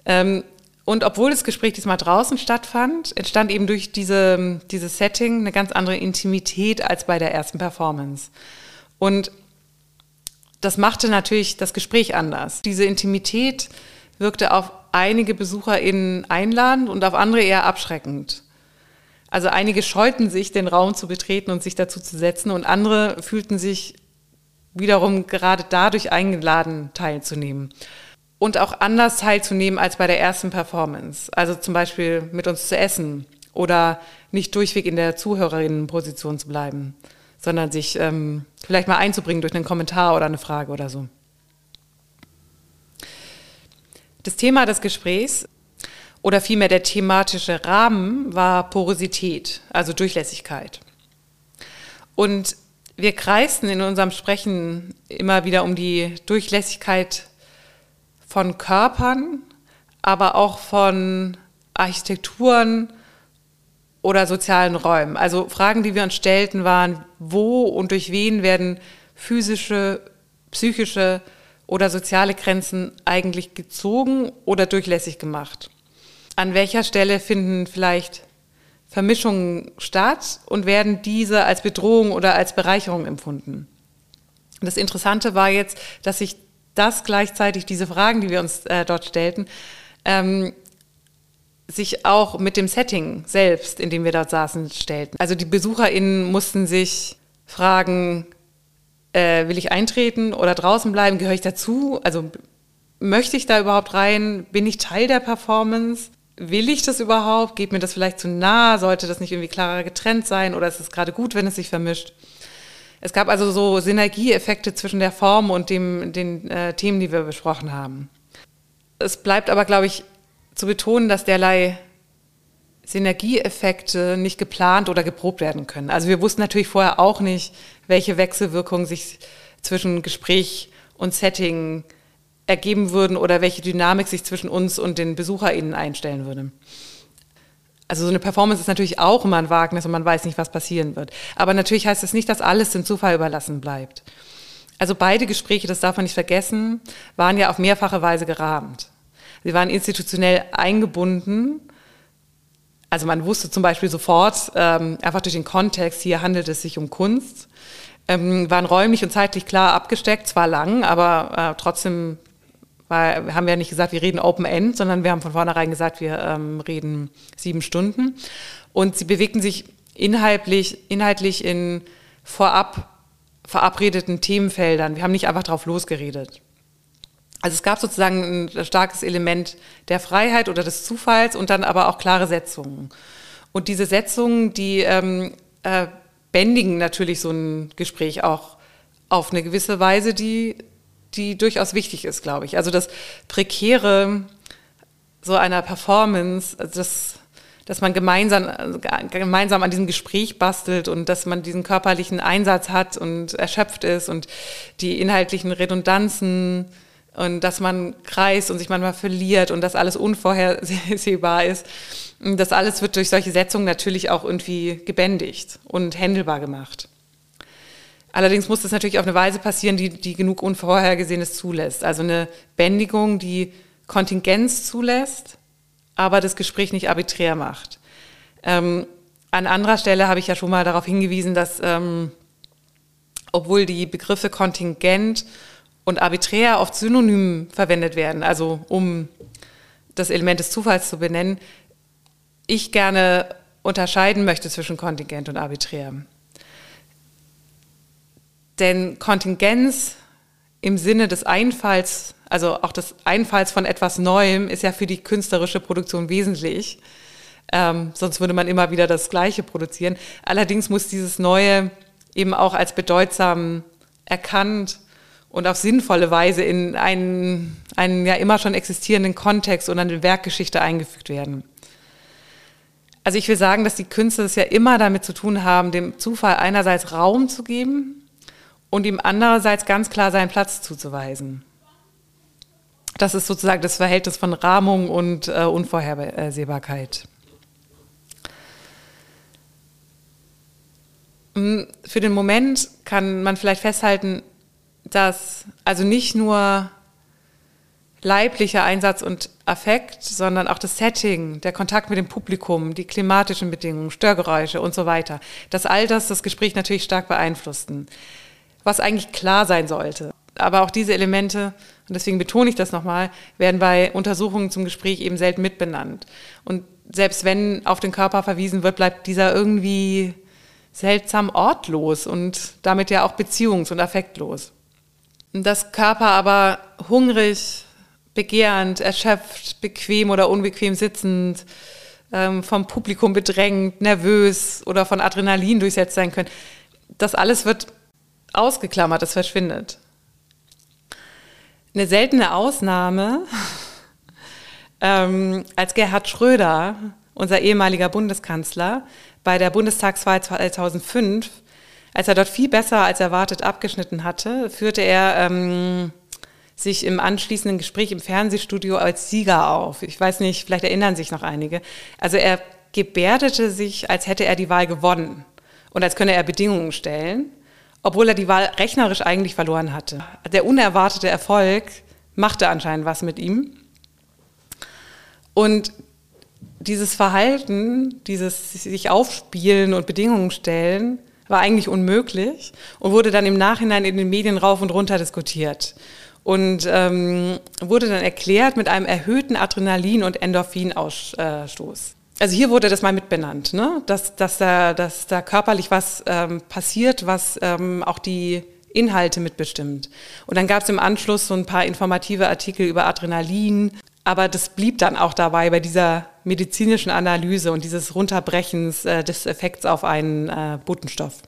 Ähm, und obwohl das Gespräch diesmal draußen stattfand, entstand eben durch diese, dieses Setting eine ganz andere Intimität als bei der ersten Performance. Und das machte natürlich das Gespräch anders. Diese Intimität wirkte auf einige BesucherInnen einladend und auf andere eher abschreckend. Also einige scheuten sich, den Raum zu betreten und sich dazu zu setzen und andere fühlten sich wiederum gerade dadurch eingeladen, teilzunehmen. Und auch anders teilzunehmen als bei der ersten Performance. Also zum Beispiel mit uns zu essen oder nicht durchweg in der Zuhörerinnenposition zu bleiben, sondern sich ähm, vielleicht mal einzubringen durch einen Kommentar oder eine Frage oder so. Das Thema des Gesprächs oder vielmehr der thematische Rahmen war Porosität, also Durchlässigkeit. Und wir kreisten in unserem Sprechen immer wieder um die Durchlässigkeit von Körpern, aber auch von Architekturen oder sozialen Räumen. Also Fragen, die wir uns stellten, waren, wo und durch wen werden physische, psychische oder soziale Grenzen eigentlich gezogen oder durchlässig gemacht? An welcher Stelle finden vielleicht Vermischungen statt und werden diese als Bedrohung oder als Bereicherung empfunden. Das Interessante war jetzt, dass sich das gleichzeitig, diese Fragen, die wir uns äh, dort stellten, ähm, sich auch mit dem Setting selbst, in dem wir dort saßen, stellten. Also die BesucherInnen mussten sich fragen, Äh, will ich eintreten oder draußen bleiben? Gehöre ich dazu? Also möchte ich da überhaupt rein? Bin ich Teil der Performance? Will ich das überhaupt? Geht mir das vielleicht zu nah? Sollte das nicht irgendwie klarer getrennt sein? Oder ist es gerade gut, wenn es sich vermischt? Es gab also so Synergieeffekte zwischen der Form und dem, den äh, Themen, die wir besprochen haben. Es bleibt aber, glaube ich, zu betonen, dass derlei Synergieeffekte nicht geplant oder geprobt werden können. Also wir wussten natürlich vorher auch nicht, welche Wechselwirkungen sich zwischen Gespräch und Setting ergeben würden oder welche Dynamik sich zwischen uns und den BesucherInnen einstellen würde. Also so eine Performance ist natürlich auch immer ein Wagnis und man weiß nicht, was passieren wird. Aber natürlich heißt das nicht, dass alles dem Zufall überlassen bleibt. Also beide Gespräche, das darf man nicht vergessen, waren ja auf mehrfache Weise gerahmt. Sie waren institutionell eingebunden. Also man wusste zum Beispiel sofort, ähm, einfach durch den Kontext, hier handelt es sich um Kunst, ähm, waren räumlich und zeitlich klar abgesteckt, zwar lang, aber äh, trotzdem weil wir haben ja nicht gesagt, wir reden Open End, sondern wir haben von vornherein gesagt, wir ähm, reden sieben Stunden. Und sie bewegten sich inhaltlich, inhaltlich in vorab verabredeten Themenfeldern. Wir haben nicht einfach drauf losgeredet. Also es gab sozusagen ein starkes Element der Freiheit oder des Zufalls und dann aber auch klare Setzungen. Und diese Setzungen, die ähm, äh, bändigen natürlich so ein Gespräch auch auf eine gewisse Weise, die, die durchaus wichtig ist, glaube ich. Also das Prekäre so einer Performance, also das, dass man gemeinsam, gemeinsam an diesem Gespräch bastelt und dass man diesen körperlichen Einsatz hat und erschöpft ist und die inhaltlichen Redundanzen und dass man kreist und sich manchmal verliert und dass alles unvorhersehbar ist. Das alles wird durch solche Setzungen natürlich auch irgendwie gebändigt und händelbar gemacht. Allerdings muss das natürlich auf eine Weise passieren, die, die genug Unvorhergesehenes zulässt. Also eine Bändigung, die Kontingenz zulässt, aber das Gespräch nicht arbiträr macht. Ähm, an anderer Stelle habe ich ja schon mal darauf hingewiesen, dass ähm, obwohl die Begriffe Kontingent und arbiträr oft synonym verwendet werden, also um das Element des Zufalls zu benennen, ich gerne unterscheiden möchte zwischen Kontingent und arbiträr. Denn Kontingenz im Sinne des Einfalls, also auch des Einfalls von etwas Neuem, ist ja für die künstlerische Produktion wesentlich. Ähm, sonst würde man immer wieder das Gleiche produzieren. Allerdings muss dieses Neue eben auch als bedeutsam erkannt und auf sinnvolle Weise in einen, einen ja immer schon existierenden Kontext und eine Werkgeschichte eingefügt werden. Also ich will sagen, dass die Künstler es ja immer damit zu tun haben, dem Zufall einerseits Raum zu geben und ihm andererseits ganz klar seinen Platz zuzuweisen. Das ist sozusagen das Verhältnis von Rahmung und äh, Unvorhersehbarkeit. Hm, für den Moment kann man vielleicht festhalten, dass also nicht nur leiblicher Einsatz und Affekt, sondern auch das Setting, der Kontakt mit dem Publikum, die klimatischen Bedingungen, Störgeräusche und so weiter, dass all das das Gespräch natürlich stark beeinflussten, was eigentlich klar sein sollte. Aber auch diese Elemente, und deswegen betone ich das nochmal, werden bei Untersuchungen zum Gespräch eben selten mitbenannt. Und selbst wenn auf den Körper verwiesen wird, bleibt dieser irgendwie seltsam ortlos und damit ja auch beziehungs- und affektlos. Das Körper aber hungrig, begehrend, erschöpft, bequem oder unbequem sitzend, ähm, vom Publikum bedrängt, nervös oder von Adrenalin durchsetzt sein können. Das alles wird ausgeklammert, es verschwindet. Eine seltene Ausnahme, ähm, als Gerhard Schröder, unser ehemaliger Bundeskanzler, bei der Bundestagswahl 2005 als er dort viel besser als erwartet abgeschnitten hatte, führte er ähm, sich im anschließenden Gespräch im Fernsehstudio als Sieger auf. Ich weiß nicht, vielleicht erinnern sich noch einige. Also er gebärdete sich, als hätte er die Wahl gewonnen und als könne er Bedingungen stellen, obwohl er die Wahl rechnerisch eigentlich verloren hatte. Der unerwartete Erfolg machte anscheinend was mit ihm. Und dieses Verhalten, dieses sich aufspielen und Bedingungen stellen, war eigentlich unmöglich und wurde dann im Nachhinein in den Medien rauf und runter diskutiert und ähm, wurde dann erklärt mit einem erhöhten Adrenalin- und Endorphinausstoß. Also hier wurde das mal mitbenannt, ne? dass, dass, da, dass da körperlich was ähm, passiert, was ähm, auch die Inhalte mitbestimmt. Und dann gab es im Anschluss so ein paar informative Artikel über Adrenalin, aber das blieb dann auch dabei bei dieser medizinischen Analyse und dieses Runterbrechens äh, des Effekts auf einen äh, Botenstoff.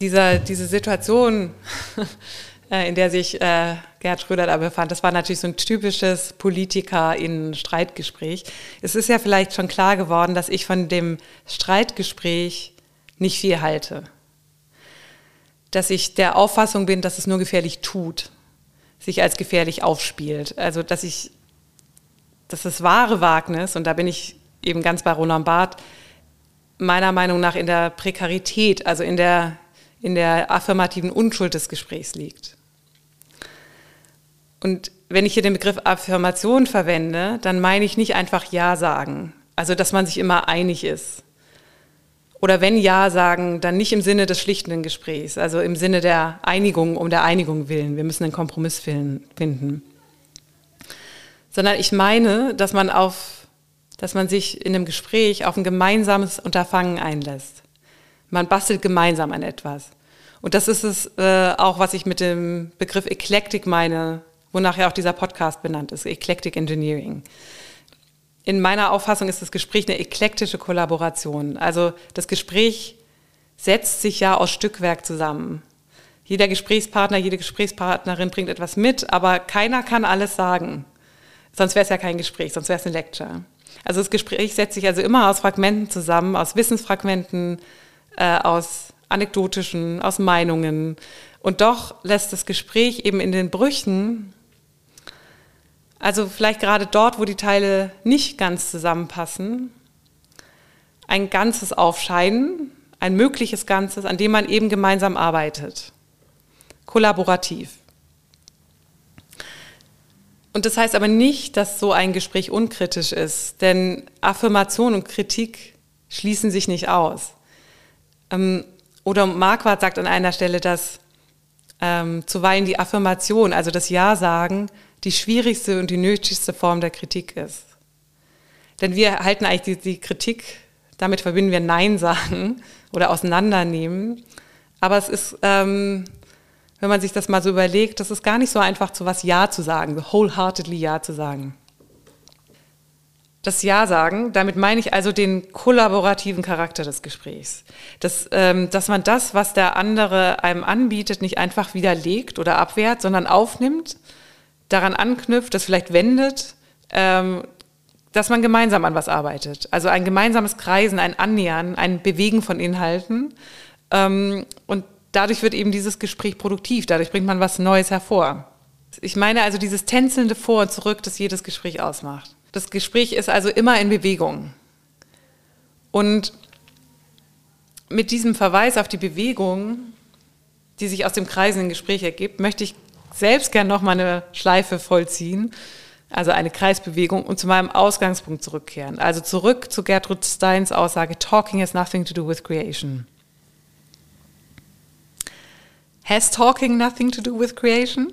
Dieser, diese Situation, in der sich äh, Gerhard Schröder da befand, das war natürlich so ein typisches Politiker in Streitgespräch. Es ist ja vielleicht schon klar geworden, dass ich von dem Streitgespräch nicht viel halte. Dass ich der Auffassung bin, dass es nur gefährlich tut, sich als gefährlich aufspielt. Also, dass ich, dass das wahre Wagnis, und da bin ich eben ganz bei Roland Barth, meiner Meinung nach in der Prekarität, also in der, in der affirmativen Unschuld des Gesprächs liegt. Und wenn ich hier den Begriff Affirmation verwende, dann meine ich nicht einfach Ja sagen, also dass man sich immer einig ist. Oder wenn Ja sagen, dann nicht im Sinne des schlichtenden Gesprächs, also im Sinne der Einigung um der Einigung willen. Wir müssen einen Kompromiss finden. Sondern ich meine, dass man auf dass man sich in einem Gespräch auf ein gemeinsames Unterfangen einlässt. Man bastelt gemeinsam an etwas. Und das ist es äh, auch, was ich mit dem Begriff Eclectic meine, wonach ja auch dieser Podcast benannt ist, Eclectic Engineering. In meiner Auffassung ist das Gespräch eine eklektische Kollaboration. Also das Gespräch setzt sich ja aus Stückwerk zusammen. Jeder Gesprächspartner, jede Gesprächspartnerin bringt etwas mit, aber keiner kann alles sagen. Sonst wäre es ja kein Gespräch, sonst wäre es eine Lecture. Also das Gespräch setzt sich also immer aus Fragmenten zusammen, aus Wissensfragmenten, äh, aus anekdotischen, aus Meinungen. Und doch lässt das Gespräch eben in den Brüchen, also vielleicht gerade dort, wo die Teile nicht ganz zusammenpassen, ein Ganzes aufscheinen, ein mögliches Ganzes, an dem man eben gemeinsam arbeitet. Kollaborativ. Und das heißt aber nicht, dass so ein Gespräch unkritisch ist, denn Affirmation und Kritik schließen sich nicht aus. Ähm, oder Marquardt sagt an einer Stelle, dass ähm, zuweilen die Affirmation, also das Ja-Sagen, die schwierigste und die nötigste Form der Kritik ist. Denn wir halten eigentlich die, die Kritik, damit verbinden wir Nein sagen oder auseinandernehmen. Aber es ist ähm, wenn man sich das mal so überlegt, das ist gar nicht so einfach, zu was Ja zu sagen, wholeheartedly Ja zu sagen. Das Ja sagen, damit meine ich also den kollaborativen Charakter des Gesprächs. Das, ähm, dass man das, was der andere einem anbietet, nicht einfach widerlegt oder abwehrt, sondern aufnimmt, daran anknüpft, das vielleicht wendet, ähm, dass man gemeinsam an was arbeitet. Also ein gemeinsames Kreisen, ein Annähern, ein Bewegen von Inhalten. Ähm, und dadurch wird eben dieses Gespräch produktiv, dadurch bringt man was Neues hervor. Ich meine also dieses tänzelnde Vor und Zurück, das jedes Gespräch ausmacht. Das Gespräch ist also immer in Bewegung. Und mit diesem Verweis auf die Bewegung, die sich aus dem kreisenden Gespräch ergibt, möchte ich selbst gern noch mal eine Schleife vollziehen, also eine Kreisbewegung und zu meinem Ausgangspunkt zurückkehren. Also zurück zu Gertrud Steins Aussage, Talking has nothing to do with creation. Has talking nothing to do with creation?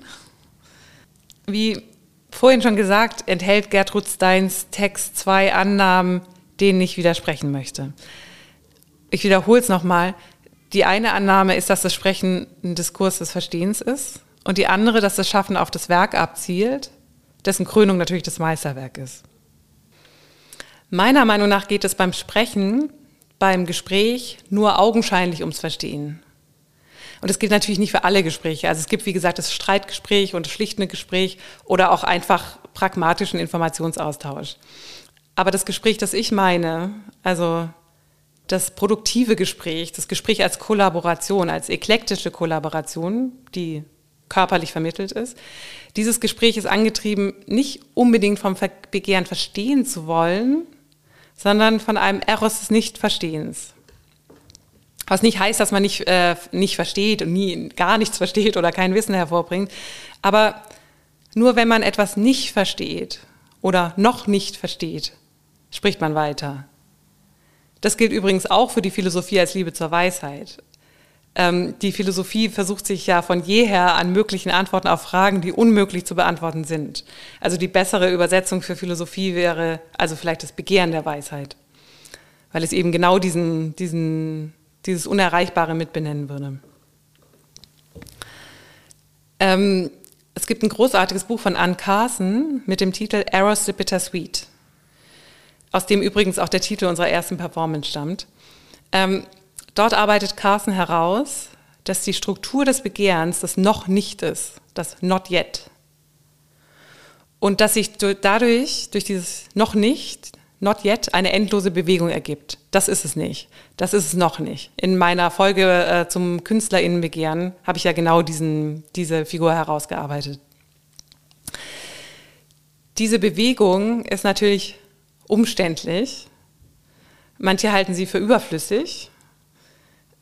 Wie vorhin schon gesagt, enthält Gertrud Steins Text zwei Annahmen, denen ich widersprechen möchte. Ich wiederhole es nochmal. Die eine Annahme ist, dass das Sprechen ein Diskurs des Verstehens ist und die andere, dass das Schaffen auf das Werk abzielt, dessen Krönung natürlich das Meisterwerk ist. Meiner Meinung nach geht es beim Sprechen, beim Gespräch nur augenscheinlich ums Verstehen. Und das gilt natürlich nicht für alle Gespräche. Also es gibt, wie gesagt, das Streitgespräch und das schlichtende Gespräch oder auch einfach pragmatischen Informationsaustausch. Aber das Gespräch, das ich meine, also das produktive Gespräch, das Gespräch als Kollaboration, als eklektische Kollaboration, die körperlich vermittelt ist. Dieses Gespräch ist angetrieben, nicht unbedingt vom Begehren verstehen zu wollen, sondern von einem Eros des Nichtverstehens. Was nicht heißt, dass man nicht, äh, nicht versteht und nie gar nichts versteht oder kein Wissen hervorbringt. Aber nur wenn man etwas nicht versteht oder noch nicht versteht, spricht man weiter. Das gilt übrigens auch für die Philosophie als Liebe zur Weisheit. Ähm, die Philosophie versucht sich ja von jeher an möglichen Antworten auf Fragen, die unmöglich zu beantworten sind. Also die bessere Übersetzung für Philosophie wäre also vielleicht das Begehren der Weisheit, weil es eben genau diesen, diesen dieses Unerreichbare mit benennen würde. Ähm, es gibt ein großartiges Buch von Anne Carson mit dem Titel Eros the Bittersweet, aus dem übrigens auch der Titel unserer ersten Performance stammt. Ähm, dort arbeitet Carson heraus, dass die Struktur des Begehrens das noch nicht ist, das not yet. Und dass sich dadurch, durch dieses noch nicht, not yet, eine endlose Bewegung ergibt. Das ist es nicht. Das ist es noch nicht. In meiner Folge äh, zum KünstlerInnenbegehren habe ich ja genau diesen, diese Figur herausgearbeitet. Diese Bewegung ist natürlich umständlich. Manche halten sie für überflüssig.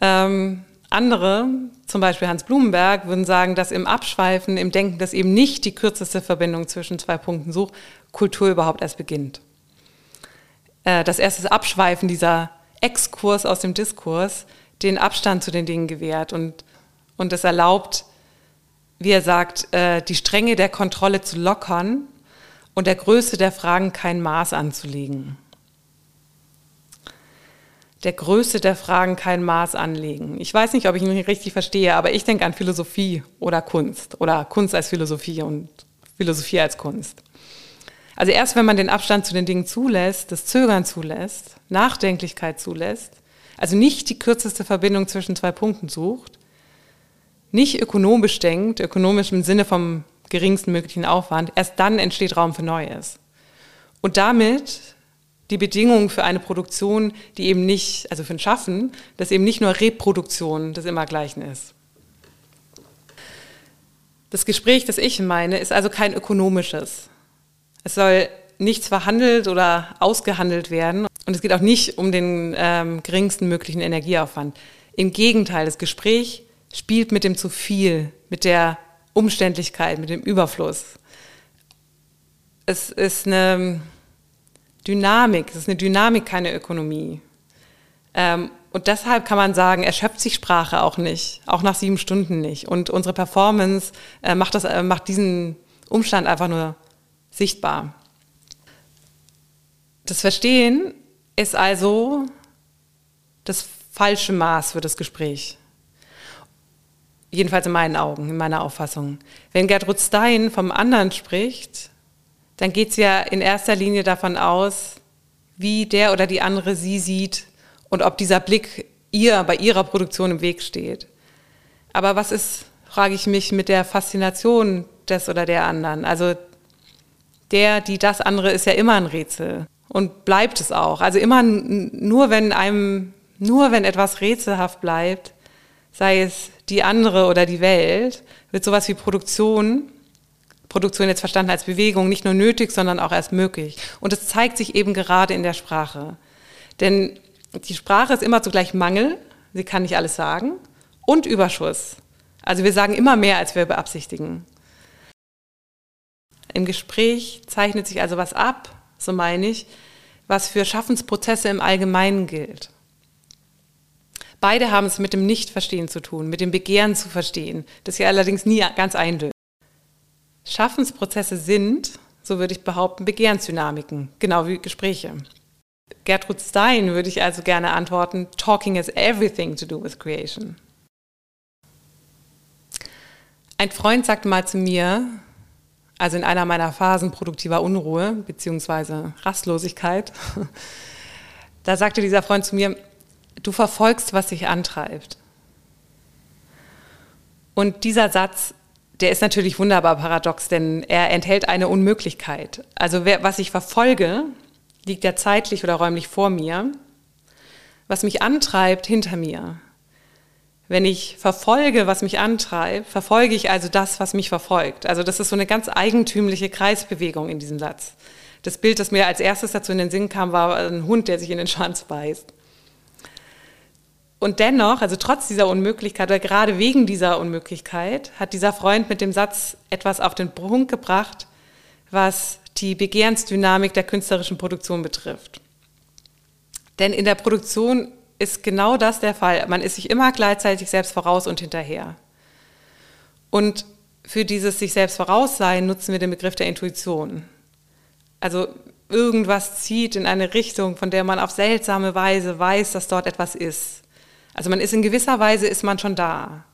Ähm, andere, zum Beispiel Hans Blumenberg, würden sagen, dass im Abschweifen, im Denken, das eben nicht die kürzeste Verbindung zwischen zwei Punkten sucht, Kultur überhaupt erst beginnt. Äh, das erste Abschweifen dieser Exkurs aus dem Diskurs den Abstand zu den Dingen gewährt und, und es erlaubt, wie er sagt, äh, die Strenge der Kontrolle zu lockern und der Größe der Fragen kein Maß anzulegen der Größe der Fragen kein Maß anlegen. Ich weiß nicht, ob ich ihn richtig verstehe, aber ich denke an Philosophie oder Kunst oder Kunst als Philosophie und Philosophie als Kunst. Also erst wenn man den Abstand zu den Dingen zulässt, das Zögern zulässt, Nachdenklichkeit zulässt, also nicht die kürzeste Verbindung zwischen zwei Punkten sucht, nicht ökonomisch denkt, ökonomisch im Sinne vom geringsten möglichen Aufwand, erst dann entsteht Raum für Neues. Und damit die Bedingungen für eine Produktion, die eben nicht, also für ein Schaffen, das eben nicht nur Reproduktion des Immergleichen ist. Das Gespräch, das ich meine, ist also kein ökonomisches. Es soll nichts verhandelt oder ausgehandelt werden und es geht auch nicht um den ähm, geringsten möglichen Energieaufwand. Im Gegenteil, das Gespräch spielt mit dem zu viel, mit der Umständlichkeit, mit dem Überfluss. Es ist eine Dynamik. Es ist eine Dynamik, keine Ökonomie. Ähm, und deshalb kann man sagen, erschöpft sich Sprache auch nicht, auch nach sieben Stunden nicht. Und unsere Performance äh, macht, das, äh, macht diesen Umstand einfach nur sichtbar. Das Verstehen ist also das falsche Maß für das Gespräch. Jedenfalls in meinen Augen, in meiner Auffassung. Wenn Gertrud Stein vom anderen spricht, dann geht es ja in erster Linie davon aus, wie der oder die andere sie sieht und ob dieser Blick ihr bei ihrer Produktion im Weg steht. Aber was ist, frage ich mich, mit der Faszination des oder der anderen? Also der, die, das andere ist ja immer ein Rätsel und bleibt es auch. Also immer nur wenn einem, nur wenn etwas rätselhaft bleibt, sei es die andere oder die Welt, wird sowas wie Produktion Produktion jetzt verstanden als Bewegung nicht nur nötig, sondern auch erst möglich. Und es zeigt sich eben gerade in der Sprache. Denn die Sprache ist immer zugleich Mangel, sie kann nicht alles sagen, und Überschuss. Also wir sagen immer mehr, als wir beabsichtigen. Im Gespräch zeichnet sich also was ab, so meine ich, was für Schaffensprozesse im Allgemeinen gilt. Beide haben es mit dem Nichtverstehen zu tun, mit dem Begehren zu verstehen, das ja allerdings nie ganz eindeutig. Schaffensprozesse sind, so würde ich behaupten, Begehrensdynamiken, genau wie Gespräche. Gertrud Stein würde ich also gerne antworten, Talking has everything to do with creation. Ein Freund sagte mal zu mir, also in einer meiner Phasen produktiver Unruhe bzw. Rastlosigkeit, da sagte dieser Freund zu mir, du verfolgst, was dich antreibt. Und dieser Satz der ist natürlich wunderbar paradox, denn er enthält eine Unmöglichkeit. Also wer, was ich verfolge, liegt ja zeitlich oder räumlich vor mir. Was mich antreibt, hinter mir. Wenn ich verfolge, was mich antreibt, verfolge ich also das, was mich verfolgt. Also das ist so eine ganz eigentümliche Kreisbewegung in diesem Satz. Das Bild, das mir als erstes dazu in den Sinn kam, war ein Hund, der sich in den Schwanz beißt. Und dennoch, also trotz dieser Unmöglichkeit oder gerade wegen dieser Unmöglichkeit, hat dieser Freund mit dem Satz etwas auf den Punkt gebracht, was die Begehrensdynamik der künstlerischen Produktion betrifft. Denn in der Produktion ist genau das der Fall. Man ist sich immer gleichzeitig selbst voraus und hinterher. Und für dieses sich selbst voraussein nutzen wir den Begriff der Intuition. Also irgendwas zieht in eine Richtung, von der man auf seltsame Weise weiß, dass dort etwas ist. Also man ist in gewisser Weise ist man schon da.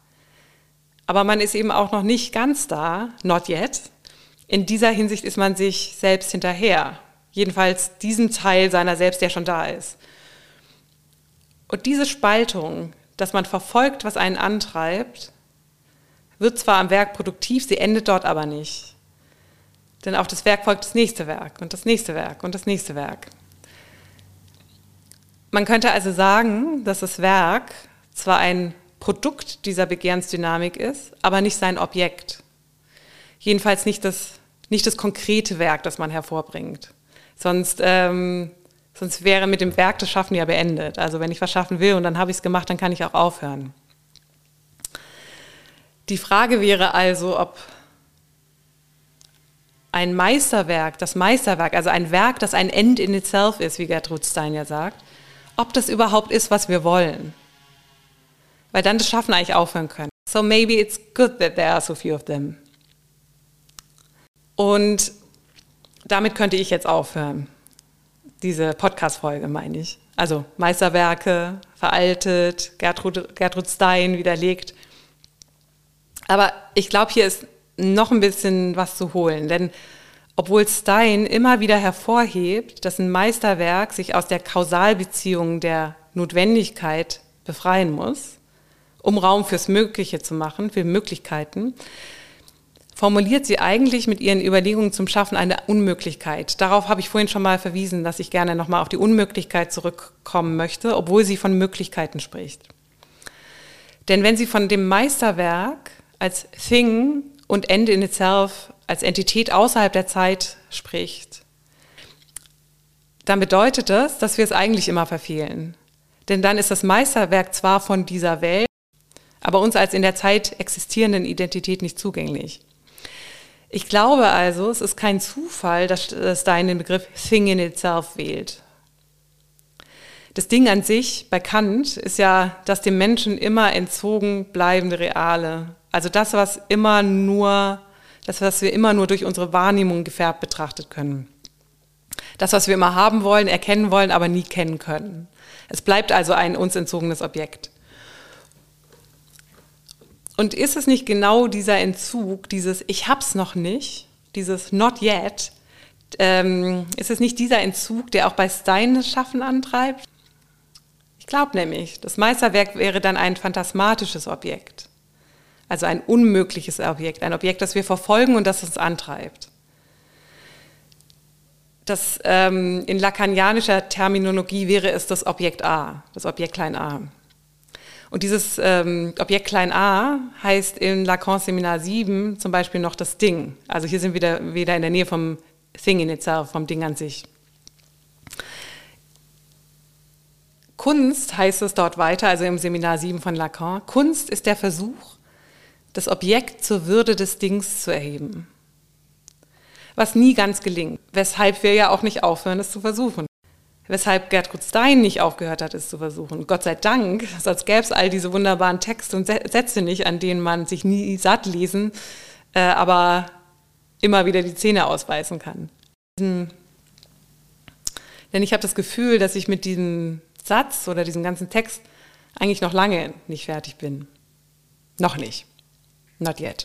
Aber man ist eben auch noch nicht ganz da, not yet. In dieser Hinsicht ist man sich selbst hinterher. Jedenfalls diesem Teil seiner selbst, der schon da ist. Und diese Spaltung, dass man verfolgt, was einen antreibt, wird zwar am Werk produktiv, sie endet dort aber nicht. Denn auf das Werk folgt das nächste Werk und das nächste Werk und das nächste Werk. Man könnte also sagen, dass das Werk zwar ein Produkt dieser Begehrensdynamik ist, aber nicht sein Objekt. Jedenfalls nicht das, nicht das konkrete Werk, das man hervorbringt. Sonst, ähm, sonst wäre mit dem Werk das Schaffen ja beendet. Also wenn ich was schaffen will und dann habe ich es gemacht, dann kann ich auch aufhören. Die Frage wäre also, ob ein Meisterwerk, das Meisterwerk, also ein Werk, das ein End in itself ist, wie Gertrud Stein ja sagt, ob das überhaupt ist, was wir wollen. Weil dann das Schaffen eigentlich aufhören können. So maybe it's good that there are so few of them. Und damit könnte ich jetzt aufhören. Diese Podcast-Folge meine ich. Also Meisterwerke, veraltet, Gertrud, Gertrud Stein widerlegt. Aber ich glaube, hier ist noch ein bisschen was zu holen, denn obwohl Stein immer wieder hervorhebt, dass ein Meisterwerk sich aus der Kausalbeziehung der Notwendigkeit befreien muss, um Raum fürs Mögliche zu machen, für Möglichkeiten, formuliert sie eigentlich mit ihren Überlegungen zum Schaffen eine Unmöglichkeit. Darauf habe ich vorhin schon mal verwiesen, dass ich gerne nochmal auf die Unmöglichkeit zurückkommen möchte, obwohl sie von Möglichkeiten spricht. Denn wenn sie von dem Meisterwerk als Thing und End in itself als Entität außerhalb der Zeit spricht, dann bedeutet das, dass wir es eigentlich immer verfehlen. Denn dann ist das Meisterwerk zwar von dieser Welt, aber uns als in der Zeit existierenden Identität nicht zugänglich. Ich glaube also, es ist kein Zufall, dass Stein den Begriff Thing in itself wählt. Das Ding an sich bei Kant ist ja das dem Menschen immer entzogen bleibende Reale. Also das, was immer nur, das, was wir immer nur durch unsere Wahrnehmung gefärbt betrachtet können. Das, was wir immer haben wollen, erkennen wollen, aber nie kennen können. Es bleibt also ein uns entzogenes Objekt. Und ist es nicht genau dieser Entzug, dieses Ich hab's noch nicht, dieses Not yet, ähm, ist es nicht dieser Entzug, der auch bei Stein das Schaffen antreibt? Ich glaube nämlich, das Meisterwerk wäre dann ein phantasmatisches Objekt. Also ein unmögliches Objekt, ein Objekt, das wir verfolgen und das uns antreibt. Das, ähm, in lakanianischer Terminologie wäre es das Objekt A, das Objekt klein a. Und dieses ähm, Objekt klein a heißt in Lacan Seminar 7 zum Beispiel noch das Ding. Also hier sind wir wieder, wieder in der Nähe vom Thing in itself, vom Ding an sich. Kunst heißt es dort weiter, also im Seminar 7 von Lacan, Kunst ist der Versuch, das Objekt zur Würde des Dings zu erheben. Was nie ganz gelingt, weshalb wir ja auch nicht aufhören, es zu versuchen. Weshalb Gertrud Stein nicht aufgehört hat, es zu versuchen. Gott sei Dank, sonst gäbe es all diese wunderbaren Texte und Sätze nicht, an denen man sich nie satt lesen, äh, aber immer wieder die Zähne ausbeißen kann. Denn ich habe das Gefühl, dass ich mit diesen Satz oder diesem ganzen Text eigentlich noch lange nicht fertig bin. Noch nicht. Not yet.